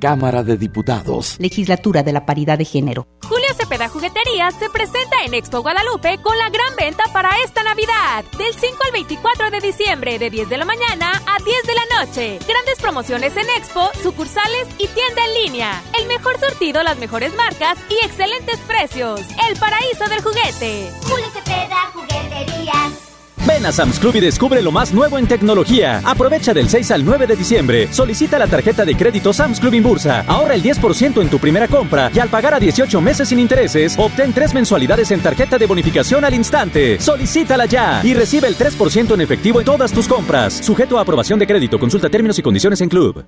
Cámara de Diputados. Legislatura de la Paridad de Género. Julio Cepeda Jugueterías se presenta en Expo Guadalupe con la gran venta para esta Navidad. Del 5 al 24 de diciembre, de 10 de la mañana a 10 de la noche. Grandes promociones en Expo, sucursales y tienda en línea. El mejor sortido, las mejores marcas y excelentes precios. El paraíso del juguete. Julio Cepeda Jugueterías. Ven a Sam's Club y descubre lo más nuevo en tecnología. Aprovecha del 6 al 9 de diciembre. Solicita la tarjeta de crédito Sam's Club Inbursa. Ahorra el 10% en tu primera compra y al pagar a 18 meses sin intereses, obtén tres mensualidades en tarjeta de bonificación al instante. Solicítala ya y recibe el 3% en efectivo en todas tus compras. Sujeto a aprobación de crédito. Consulta términos y condiciones en Club.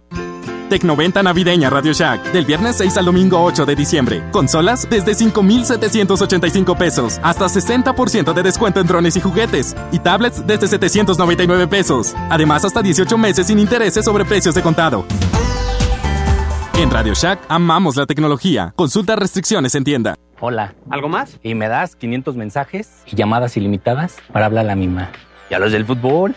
Tecnoventa navideña Radio Shack. Del viernes 6 al domingo 8 de diciembre. Consolas desde 5,785 pesos. Hasta 60% de descuento en drones y juguetes. Y tablets desde 799 pesos. Además, hasta 18 meses sin intereses sobre precios de contado. En Radio Shack amamos la tecnología. Consulta restricciones en tienda. Hola. ¿Algo más? Y me das 500 mensajes y llamadas ilimitadas para hablar a la misma. ¿Y a los del fútbol?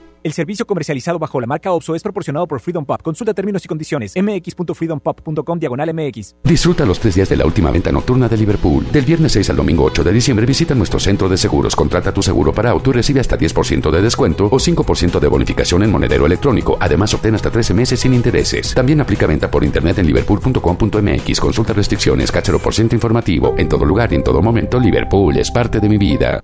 El servicio comercializado bajo la marca OPSO es proporcionado por Freedom Pop. Consulta términos y condiciones. mx.freedompop.com diagonal mx. Disfruta los tres días de la última venta nocturna de Liverpool. Del viernes 6 al domingo 8 de diciembre visita nuestro centro de seguros. Contrata tu seguro para auto y recibe hasta 10% de descuento o 5% de bonificación en monedero electrónico. Además, obtén hasta 13 meses sin intereses. También aplica venta por internet en liverpool.com.mx. Consulta restricciones, cáchero por ciento informativo. En todo lugar y en todo momento, Liverpool es parte de mi vida.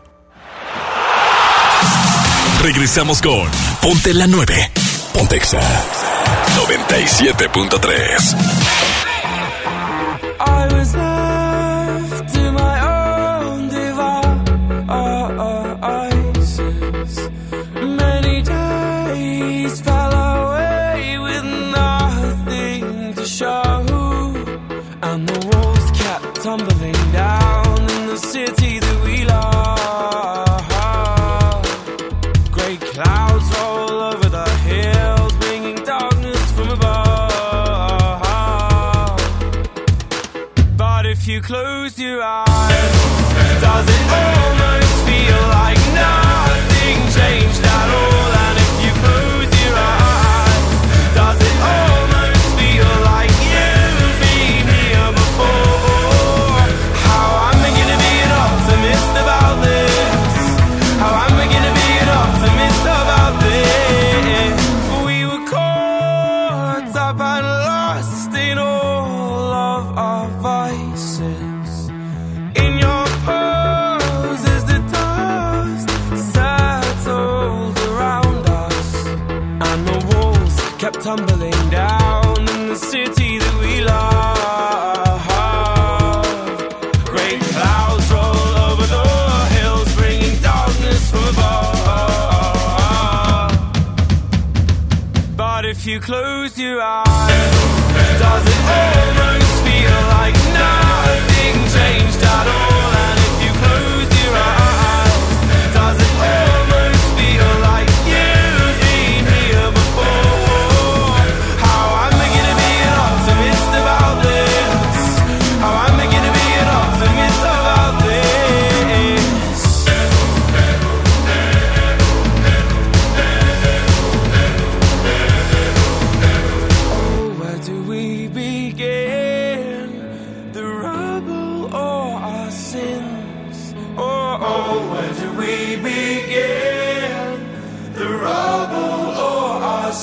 Regresamos con Ponte la 9. Pontexa 97.3. But if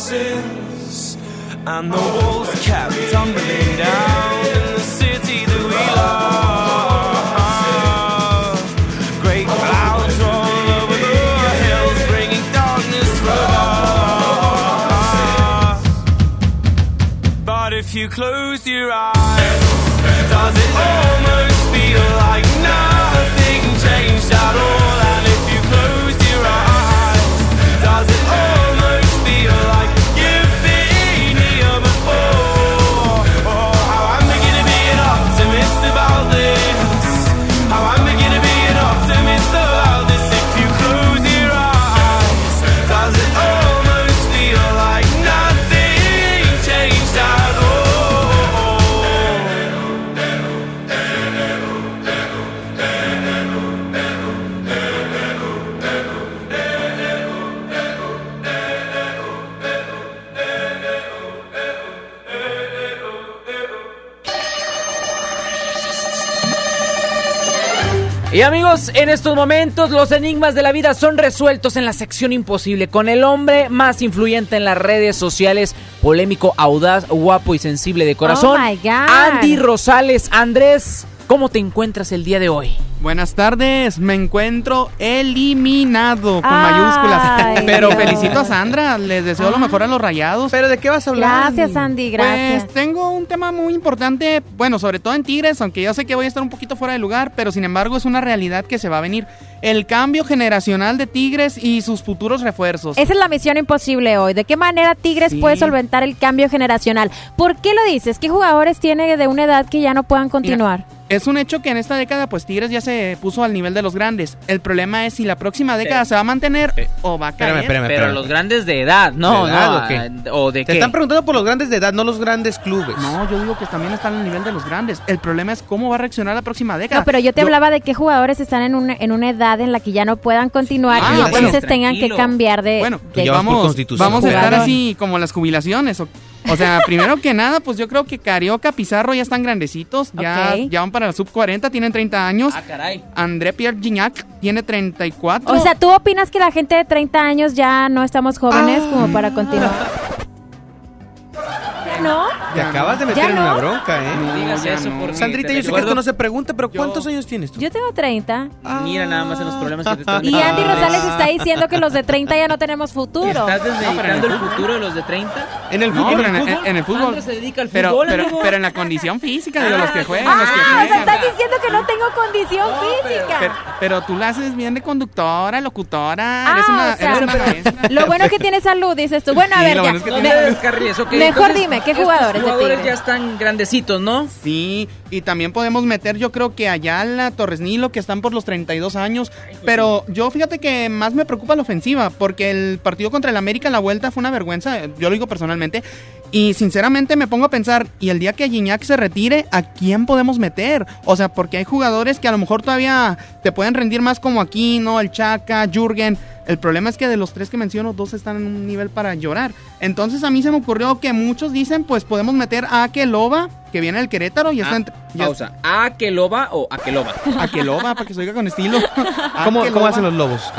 sins? And the walls kept tumbling down in the city that we love. Great clouds roll over the hills, bringing darkness from us. But if you close your eyes, Y amigos, en estos momentos los enigmas de la vida son resueltos en la sección imposible con el hombre más influyente en las redes sociales, polémico, audaz, guapo y sensible de corazón, Oh my God. Andy Rosales. Andrés, ¿cómo te encuentras el día de hoy? Buenas tardes, me encuentro eliminado con Ay. mayúsculas. Pero felicito a Sandra, les deseo lo mejor a los rayados. ¿Pero de qué vas a hablar? Gracias, Andy, gracias. Pues tengo un tema muy importante, bueno, sobre todo en Tigres, aunque yo sé que voy a estar un poquito fuera de lugar, pero sin embargo es una realidad que se va a venir. El cambio generacional de Tigres y sus futuros refuerzos. Esa es la misión imposible hoy. ¿De qué manera Tigres Sí. puede solventar el cambio generacional? ¿Por qué lo dices? ¿Qué jugadores tiene de una edad que ya no puedan continuar? Es un hecho que en esta década, pues Tigres ya se puso al nivel de los grandes. El problema es si la próxima década se va a mantener o va a caer. Pero los grandes de edad, no, ¿De edad no, o qué? ah, o de Te qué. están preguntando por los grandes de edad, no los grandes clubes. No, yo digo que también están al nivel de los grandes. El problema es cómo va a reaccionar la próxima década. No, pero yo te hablaba de qué jugadores están en una, en una edad en la que ya no puedan continuar Ah, y bueno. entonces tengan que cambiar de, Bueno, de vamos, vamos a estar así como las jubilaciones. O, o sea, primero que nada, pues yo creo que Carioca, Pizarro ya están grandecitos. Ya, ya van para la sub 40, tienen 30 años. Ah, caray. André Pierre Gignac tiene 34. O sea, ¿tú opinas que la gente de 30 años ya no estamos jóvenes Ah. como para continuar? ¿No? Te acabas de meter ¿Ya en no? una bronca, ¿eh? No digas eso porque Sandrita, yo sé que esto no se pregunta, pero ¿cuántos años tienes tú? Yo tengo 30. Mira nada más en los problemas que te están Y Andy Rosales está diciendo que los de 30 ya no tenemos futuro. ¿Estás desmeditando el futuro de los de 30? En el fútbol, en en, el en- fútbol. en el fútbol. Sandra se dedica al pero, fútbol, pero, pero en la condición física de los que juegan, los que Ah, me juegan. estás diciendo que no tengo condición física. Pero, pero tú la haces bien de conductora, locutora, Ah, eres una, o sea, eres una. Lo bueno es que tienes salud, dices tú. Bueno, a Sí, ver, lo ya. Mejor Entonces, dime, ¿qué estos jugadores de jugadores ya están grandecitos, ¿no? Sí, y también podemos meter, yo creo que Ayala, Torres Nilo, que están por los 32 años. Pero yo fíjate que más me preocupa la ofensiva, porque el partido contra el América, la vuelta fue una vergüenza, yo lo digo personalmente. Y sinceramente me pongo a pensar, y el día que Gignac se retire, ¿a quién podemos meter? O sea, porque hay jugadores que a lo mejor todavía te pueden rendir más como Aquino, el Chaca, Jürgen. El problema es que de los tres que menciono, dos están en un nivel para llorar. Entonces a mí se me ocurrió que muchos dicen, pues podemos meter a Akeloba, que viene del Querétaro y está Ah, entre... ya- Pausa. ¿Aqueloba o Aqueloba? Akeloba, para que se oiga con estilo. ¿Cómo, Akeloba. ¿Cómo hacen los lobos?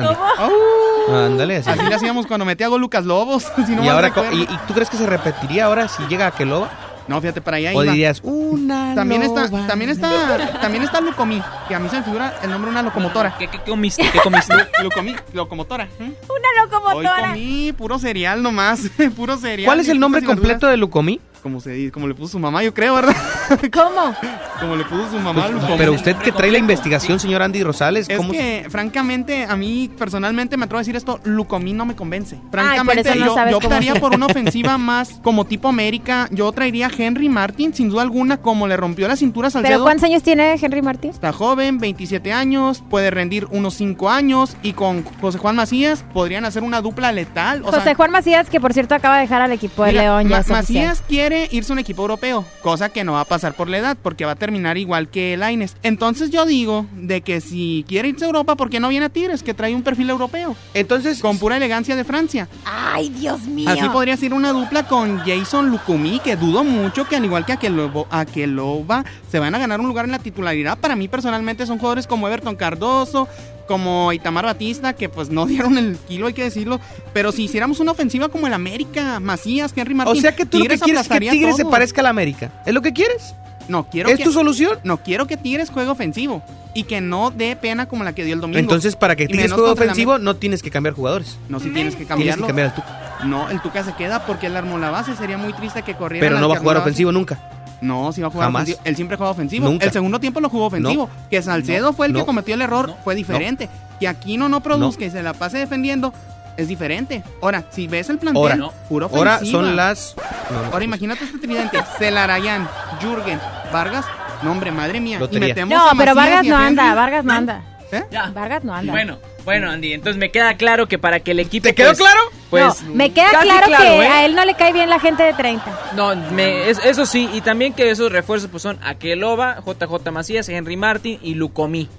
Ándale, así. Así le hacíamos cuando metía a gol Lucas Lobos. si no y ahora. ¿y, y tú crees que se repetiría ahora si llega a Keloba? No, fíjate, para allá ¿O iba. dirías, una También está, también está, también está Lucomí, que a mí se me figura el nombre de una locomotora. ¿Qué, qué comiste? ¿Qué comiste? Lucomí, locomotora. ¿eh? Una Hoy locomotora. comí puro cereal nomás, puro cereal. ¿Cuál es el nombre completo de Lucomí? Como se dice, como le puso su mamá, yo creo, ¿verdad? ¿Cómo? Como le puso su mamá, Pues, Lucomí. pero usted que trae la investigación, señor Andy Rosales, Es ¿cómo? que, francamente, a mí personalmente me atrevo a decir esto, Lucomí no me convence. Francamente, no yo, yo optaría por una ofensiva más como tipo América. Yo traería a Henry Martin, sin duda alguna, como le rompió la cintura a Salcedo. ¿Pero cuántos años tiene Henry Martín? Está joven, 27 años, puede rendir unos 5 años y con José Juan Macías podrían hacer una dupla letal. O José sea, Juan Macías, que por cierto acaba de dejar al equipo de mira, León. Ya Ma- es. Macías quiere irse a un equipo europeo, cosa que no va a pasar por la edad porque va a terminar igual que Laines. Entonces yo digo de que si quiere irse a Europa, ¿por qué no viene a Tigres? Que trae un perfil europeo. Entonces, con pura elegancia de Francia. Ay, Dios mío. Así podría ser una dupla con Jason Lukumi, que dudo mucho que al igual que Akeloba se van a ganar un lugar en la titularidad. Para mí personalmente son jugadores como Everton Cardoso, como Itamar Batista, que pues no dieron el kilo, hay que decirlo. Pero si hiciéramos una ofensiva como el América, Macías, Henry Martín. O sea que tú lo que Tigres quieres es que Tigres se parezca a la América. ¿Es lo que quieres? No, quiero ¿Es que- tu solución? No, quiero que Tigres juegue ofensivo y que no dé pena como la que dio el domingo. Entonces, para que Tigres juegue ofensivo, no tienes que cambiar jugadores. No, si tienes que Tienes cambiarlo. que cambiar al Tuca. No, el Tuca se queda porque él armó la base. Sería muy triste que corriera. Pero no va a jugar ofensivo nunca. No, sí va a jugar Jamás. ofensivo. Él siempre juega ofensivo. Nunca. El segundo tiempo lo jugó ofensivo. No. Que Salcedo No. fue el No. que cometió el error. Fue diferente. Que Aquino no produzca No. y se la pase defendiendo. Es diferente. Ahora, si ves el plantel, Ahora, puro ofensiva. ahora son las... no, no. Ahora imagínate este tridente. Celarayán, Jürgen, Vargas. No, hombre, madre mía. Lotería. Y metemos No, a pero Vargas no anda. Vargas no anda. ¿Eh? Vargas no anda. Bueno, bueno, Andy, entonces me queda claro que para que el equipo. ¿Te quedó pues- claro? Pues. no, me queda claro, que ¿eh? a él no le cae bien la gente de 30. No, me- es- eso sí, y también que esos refuerzos pues son Akeloba, JJ Macías, Henry Martin y Lucomí.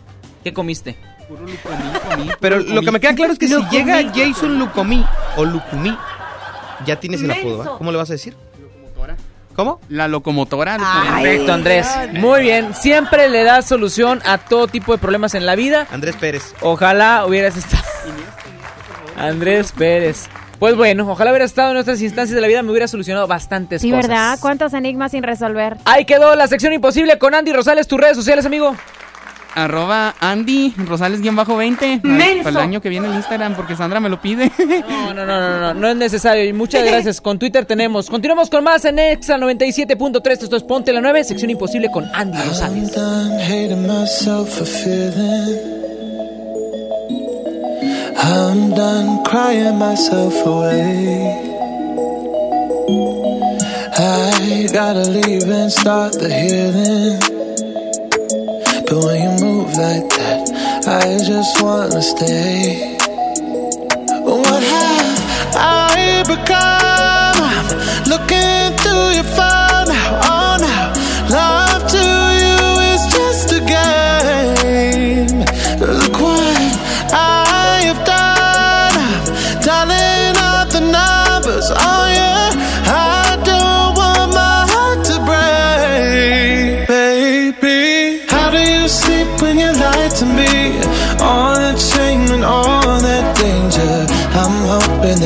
¿Qué comiste? Puro Lucomí, comí, Pero lo que me queda claro es que si llega Jason Lucomí o Lucumí, ya tienes el apodo, ¿va? ¿Cómo le vas a decir? ¿Cómo? La locomotora. Perfecto, Andrés. Muy bien. Siempre le das solución a todo tipo de problemas en la vida. Andrés Pérez. Ojalá hubieras estado. Andrés Pérez. Pues bueno, ojalá hubiera estado en nuestras instancias de la vida, me hubiera solucionado bastantes Sí, cosas. ¿verdad? ¿Cuántos enigmas sin resolver? Ahí quedó la sección imposible con Andy Rosales, tus redes sociales, amigo. Arroba Andy Rosales-20. Menso. Para el año que viene el Instagram, porque Sandra me lo pide. No, no, no, no, no, no es necesario. Y muchas gracias. Con Twitter tenemos. Continuamos con más en Exa 97.3. Esto es Ponte la 9, sección imposible con Andy Rosales. done hating myself for feeling. I'm done crying myself away. I gotta leave and start the healing. But when you like that, I just wanna stay. What have I become?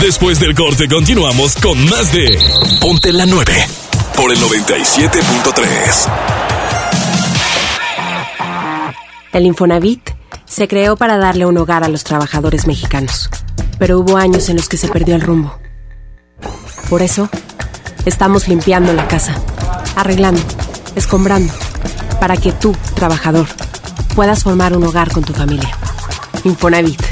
Después del corte continuamos con más de Ponte la 9 por el 97.3. El Infonavit Se creó para darle un hogar a los trabajadores mexicanos, pero hubo años en los que se perdió el rumbo. Por eso, estamos limpiando la casa, arreglando, escombrando, para que tú, trabajador, puedas formar un hogar con tu familia. Infonavit,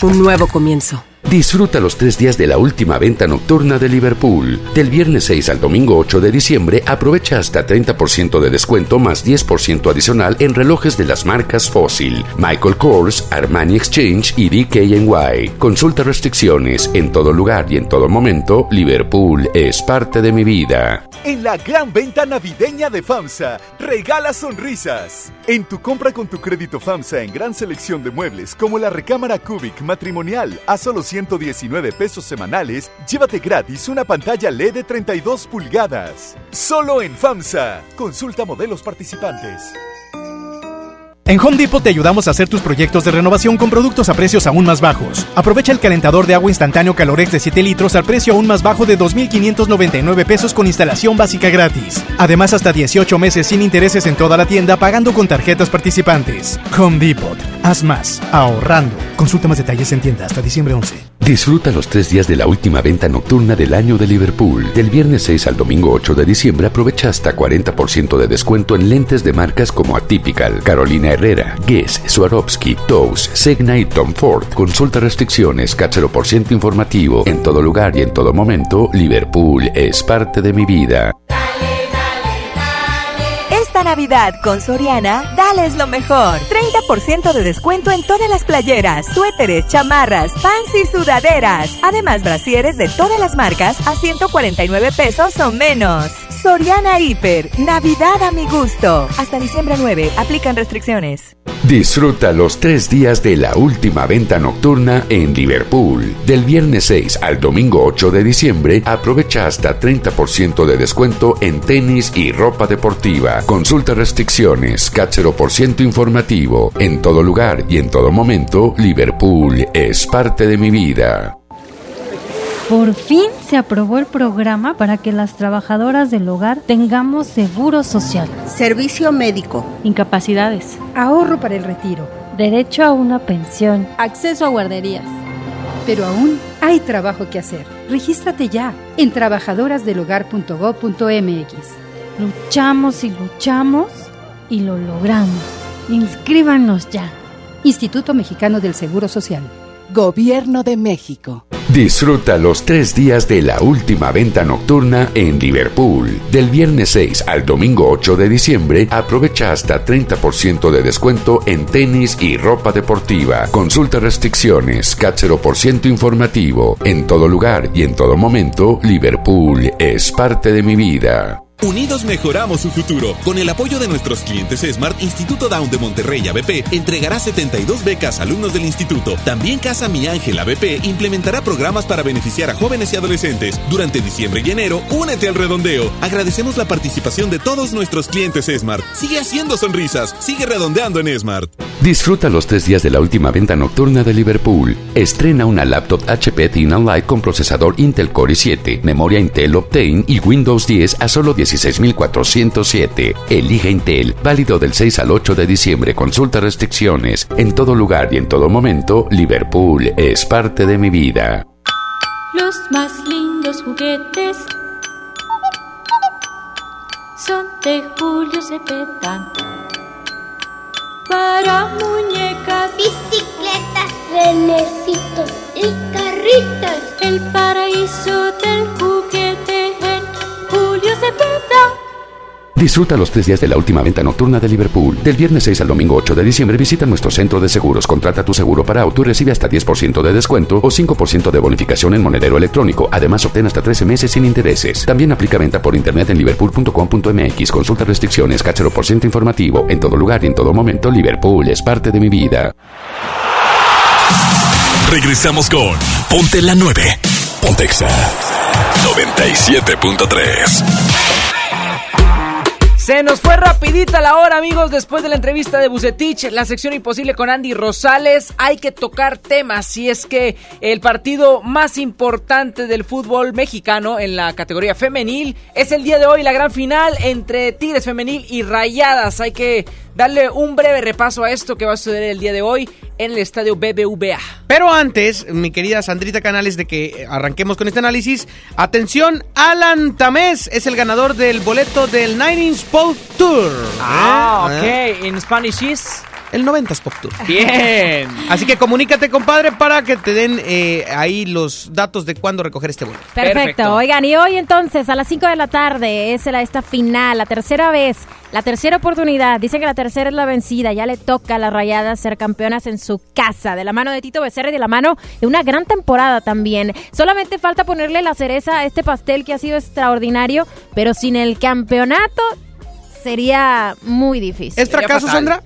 un nuevo comienzo. Disfruta los tres días de la última venta nocturna de Liverpool. Del viernes 6 al domingo 8 de diciembre, aprovecha hasta 30% de descuento más 10% adicional en relojes de las marcas Fossil, Michael Kors, Armani Exchange y DKNY. Consulta restricciones. En todo lugar y en todo momento, Liverpool es parte de mi vida. En la gran venta navideña de FAMSA, regala sonrisas. En tu compra con tu crédito FAMSA en gran selección de muebles como la recámara Cubic matrimonial a solo 119 pesos semanales, llévate gratis una pantalla LED de 32 pulgadas. Solo en FAMSA. Consulta modelos participantes. En Home Depot te ayudamos a hacer tus proyectos de renovación con productos a precios aún más bajos. Aprovecha el calentador de agua instantáneo Calorex de 7 litros al precio aún más bajo de 2.599 pesos con instalación básica gratis. Además, hasta 18 meses sin intereses en toda la tienda pagando con tarjetas participantes. Home Depot. Haz más. Ahorrando. Consulta más detalles en tienda hasta diciembre 11. Disfruta los tres días de la última venta nocturna del año de Liverpool. Del viernes 6 al domingo 8 de diciembre aprovecha hasta 40% de descuento en lentes de marcas como Atypical, Carolina Herrera, Guess, Swarovski, Toast, Segna y Tom Ford. Consulta restricciones, por ciento informativo. En todo lugar y en todo momento, Liverpool es parte de mi vida. Navidad con Soriana, dales lo mejor. 30% de descuento en todas las playeras, suéteres, chamarras, pants y sudaderas. Además, brasieres de todas las marcas a 149 pesos o menos. Soriana Hiper, Navidad a mi gusto. Hasta diciembre 9, aplican restricciones. Disfruta los tres días de la última venta nocturna en Liverpool. Del viernes 6 al domingo 8 de diciembre, aprovecha hasta 30% de descuento en tenis y ropa deportiva. Consulta restricciones, cáchero por ciento informativo. En todo lugar y en todo momento, Liverpool es parte de mi vida. Por fin se aprobó el programa para que las trabajadoras del hogar tengamos seguro social, servicio médico, incapacidades, ahorro para el retiro, derecho a una pensión, acceso a guarderías. Pero aún hay trabajo que hacer. Regístrate ya en trabajadorasdelhogar.gov.mx. Luchamos y luchamos y lo logramos. Inscríbanos ya. Instituto Mexicano del Seguro Social. Gobierno de México. Disfruta los tres días de la última venta nocturna en Liverpool. Del viernes 6 al domingo 8 de diciembre, aprovecha hasta 30% de descuento en tenis y ropa deportiva. Consulta restricciones, por ciento informativo. En todo lugar y en todo momento, Liverpool es parte de mi vida. Unidos mejoramos su futuro. Con el apoyo de nuestros clientes Smart, Instituto Down de Monterrey ABP entregará 72 becas a alumnos del instituto. También Casa Mi Ángel ABP implementará programas para beneficiar a jóvenes y adolescentes. Durante diciembre y enero, únete al redondeo. Agradecemos la participación de todos nuestros clientes Smart. Sigue haciendo sonrisas, sigue redondeando en Smart. Disfruta los tres días de la última venta nocturna de Liverpool. Estrena una laptop HP Thin Light con procesador Intel Core i7, memoria Intel Optane y Windows 10 a solo 16.407. Elige Intel, válido del 6 al 8 de diciembre. Consulta restricciones. En todo lugar y en todo momento, Liverpool es parte de mi vida. Los más lindos juguetes son de Julio Cepeda. Para muñecas, bicicletas, renecitos y carritas. El paraíso del juguete Julio Cepeda. Disfruta los tres días de la última venta nocturna de Liverpool. Del viernes 6 al domingo 8 de diciembre visita nuestro centro de seguros. Contrata tu seguro para auto y recibe hasta 10% de descuento o 5% de bonificación en monedero electrónico. Además, obtén hasta 13 meses sin intereses. También aplica venta por internet en liverpool.com.mx. Consulta restricciones, cáchero por ciento informativo. En todo lugar y en todo momento, Liverpool es parte de mi vida. Regresamos con Ponte la 9. Pontexa 97.3. Se nos fue rapidita la hora, amigos, después de la entrevista de Bucetich, la sección imposible con Andy Rosales. Hay que tocar temas, si es que el partido más importante del fútbol mexicano en la categoría femenil es el día de hoy, la gran final entre Tigres Femenil y Rayadas. Hay que darle un breve repaso a esto que va a suceder el día de hoy en el estadio BBVA. Pero antes, mi querida Sandrita Canales, de que arranquemos con este análisis, atención, Alan Tamés es el ganador del boleto del Nine Inch Tour. Ah, ¿Eh? ok. En Spanish is. El 90s Pop Tour. Bien. Así que comunícate, compadre, para que te den eh, ahí los datos de cuándo recoger este boleto. Perfecto. Oigan, y hoy entonces a las 5 de la tarde es la, esta final, la tercera vez, la tercera oportunidad. Dicen que la tercera es la vencida. Ya le toca a las rayadas ser campeonas en su casa, de la mano de Tito Becerra y de la mano de una gran temporada también. Solamente falta ponerle la cereza a este pastel que ha sido extraordinario, pero sin el campeonato sería muy difícil. ¿Es fracaso, Sandra?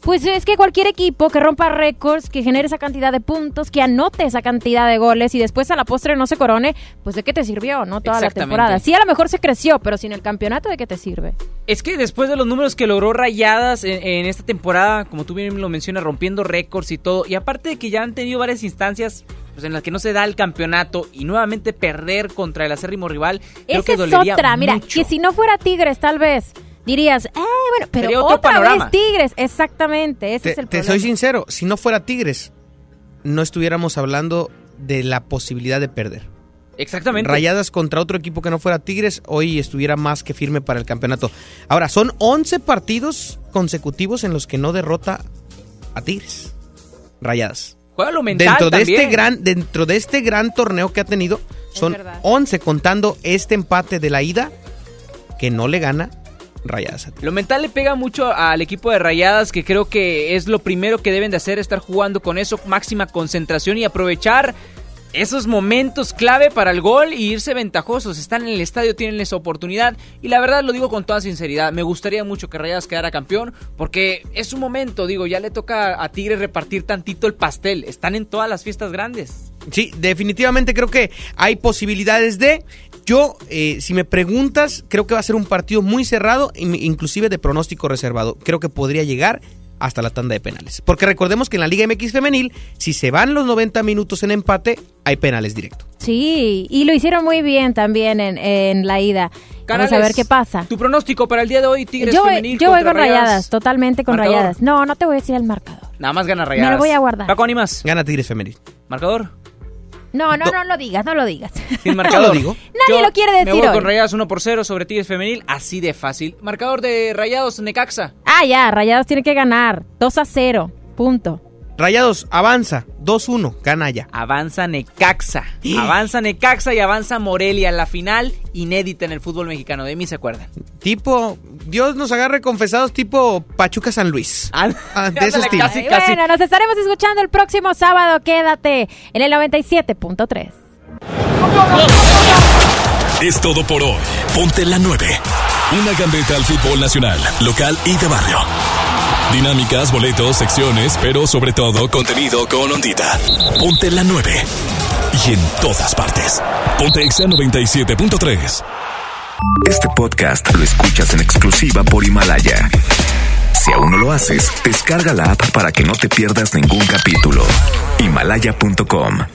Pues es que cualquier equipo que rompa récords, que genere esa cantidad de puntos, que anote esa cantidad de goles y después a la postre no se corone, pues de qué te sirvió, ¿no? Toda la temporada. Sí, a lo mejor se creció, pero sin el campeonato, ¿de qué te sirve? Es que después de los números que logró Rayadas en, en esta temporada, como tú bien lo mencionas, rompiendo récords y todo, y aparte de que ya han tenido varias instancias pues, en las que no se da el campeonato y nuevamente perder contra el acérrimo rival, creo que es otra, mira, mucho. que si no fuera Tigres, tal vez dirías, eh, bueno, pero Sería otro otra panorama. vez Tigres, exactamente, ese Te, es el te problema. soy sincero, si no fuera Tigres, no estuviéramos hablando de la posibilidad de perder. Exactamente. Rayadas contra otro equipo que no fuera Tigres, hoy estuviera más que firme para el campeonato. Ahora, son 11 partidos consecutivos en los que no derrota a Tigres. Rayadas. Juega lo mental Dentro de también. este gran dentro de este gran torneo que ha tenido, son verdad. 11 contando este empate de la ida que no le gana Rayadas. Lo mental le pega mucho al equipo de Rayadas, que creo que es lo primero que deben de hacer, estar jugando con eso, máxima concentración y aprovechar esos momentos clave para el gol y irse ventajosos. Están en el estadio, tienen esa oportunidad y la verdad lo digo con toda sinceridad, me gustaría mucho que Rayadas quedara campeón porque es un momento, digo, ya le toca a Tigres repartir tantito el pastel. Están en todas las fiestas grandes. Sí, definitivamente creo que hay posibilidades de. Yo, eh, si me preguntas, creo que va a ser un partido muy cerrado, in- inclusive de pronóstico reservado. Creo que podría llegar hasta la tanda de penales. Porque recordemos que en la Liga MX femenil, si se van los 90 minutos en empate, hay penales directo. Sí, y lo hicieron muy bien también en, en la ida. Vamos a ver qué pasa. Tu pronóstico para el día de hoy, Tigres Yo, voy- femenil yo voy con rayadas. totalmente con Marcador. rayadas. No, no te voy a decir el marcador. Nada más gana Rayadas. Me lo voy a guardar. Paco Animas. Gana Tigres femenil. Marcador. No, no, no lo digas, no lo digas. Sin marcador. lo digo. Nadie lo quiere Me decir voy hoy. con Rayados 1 por 0 sobre Tigres Femenil, así de fácil. Marcador de Rayados Necaxa. Ah, ya, Rayados tiene que ganar. 2 a 0. Punto. Rayados, avanza. 2-1, gana ya. Avanza Necaxa. Avanza Necaxa y avanza Morelia. La final inédita en el fútbol mexicano. De mí se acuerdan. Tipo, Dios nos agarre confesados tipo Pachuca San Luis. Ah, de ese ándale, estilo. casi, Y Bueno, nos estaremos escuchando el próximo sábado. Quédate en el 97.3. Es todo por hoy. Ponte la 9. Una gambeta al fútbol nacional, local y de barrio. Dinámicas, boletos, secciones, pero sobre todo contenido con ondita. Ponte la 9. Y en todas partes. Ponte Exa 97.3. Este podcast lo escuchas en exclusiva por Himalaya. Si aún no lo haces, descarga la app para que no te pierdas ningún capítulo. Himalaya.com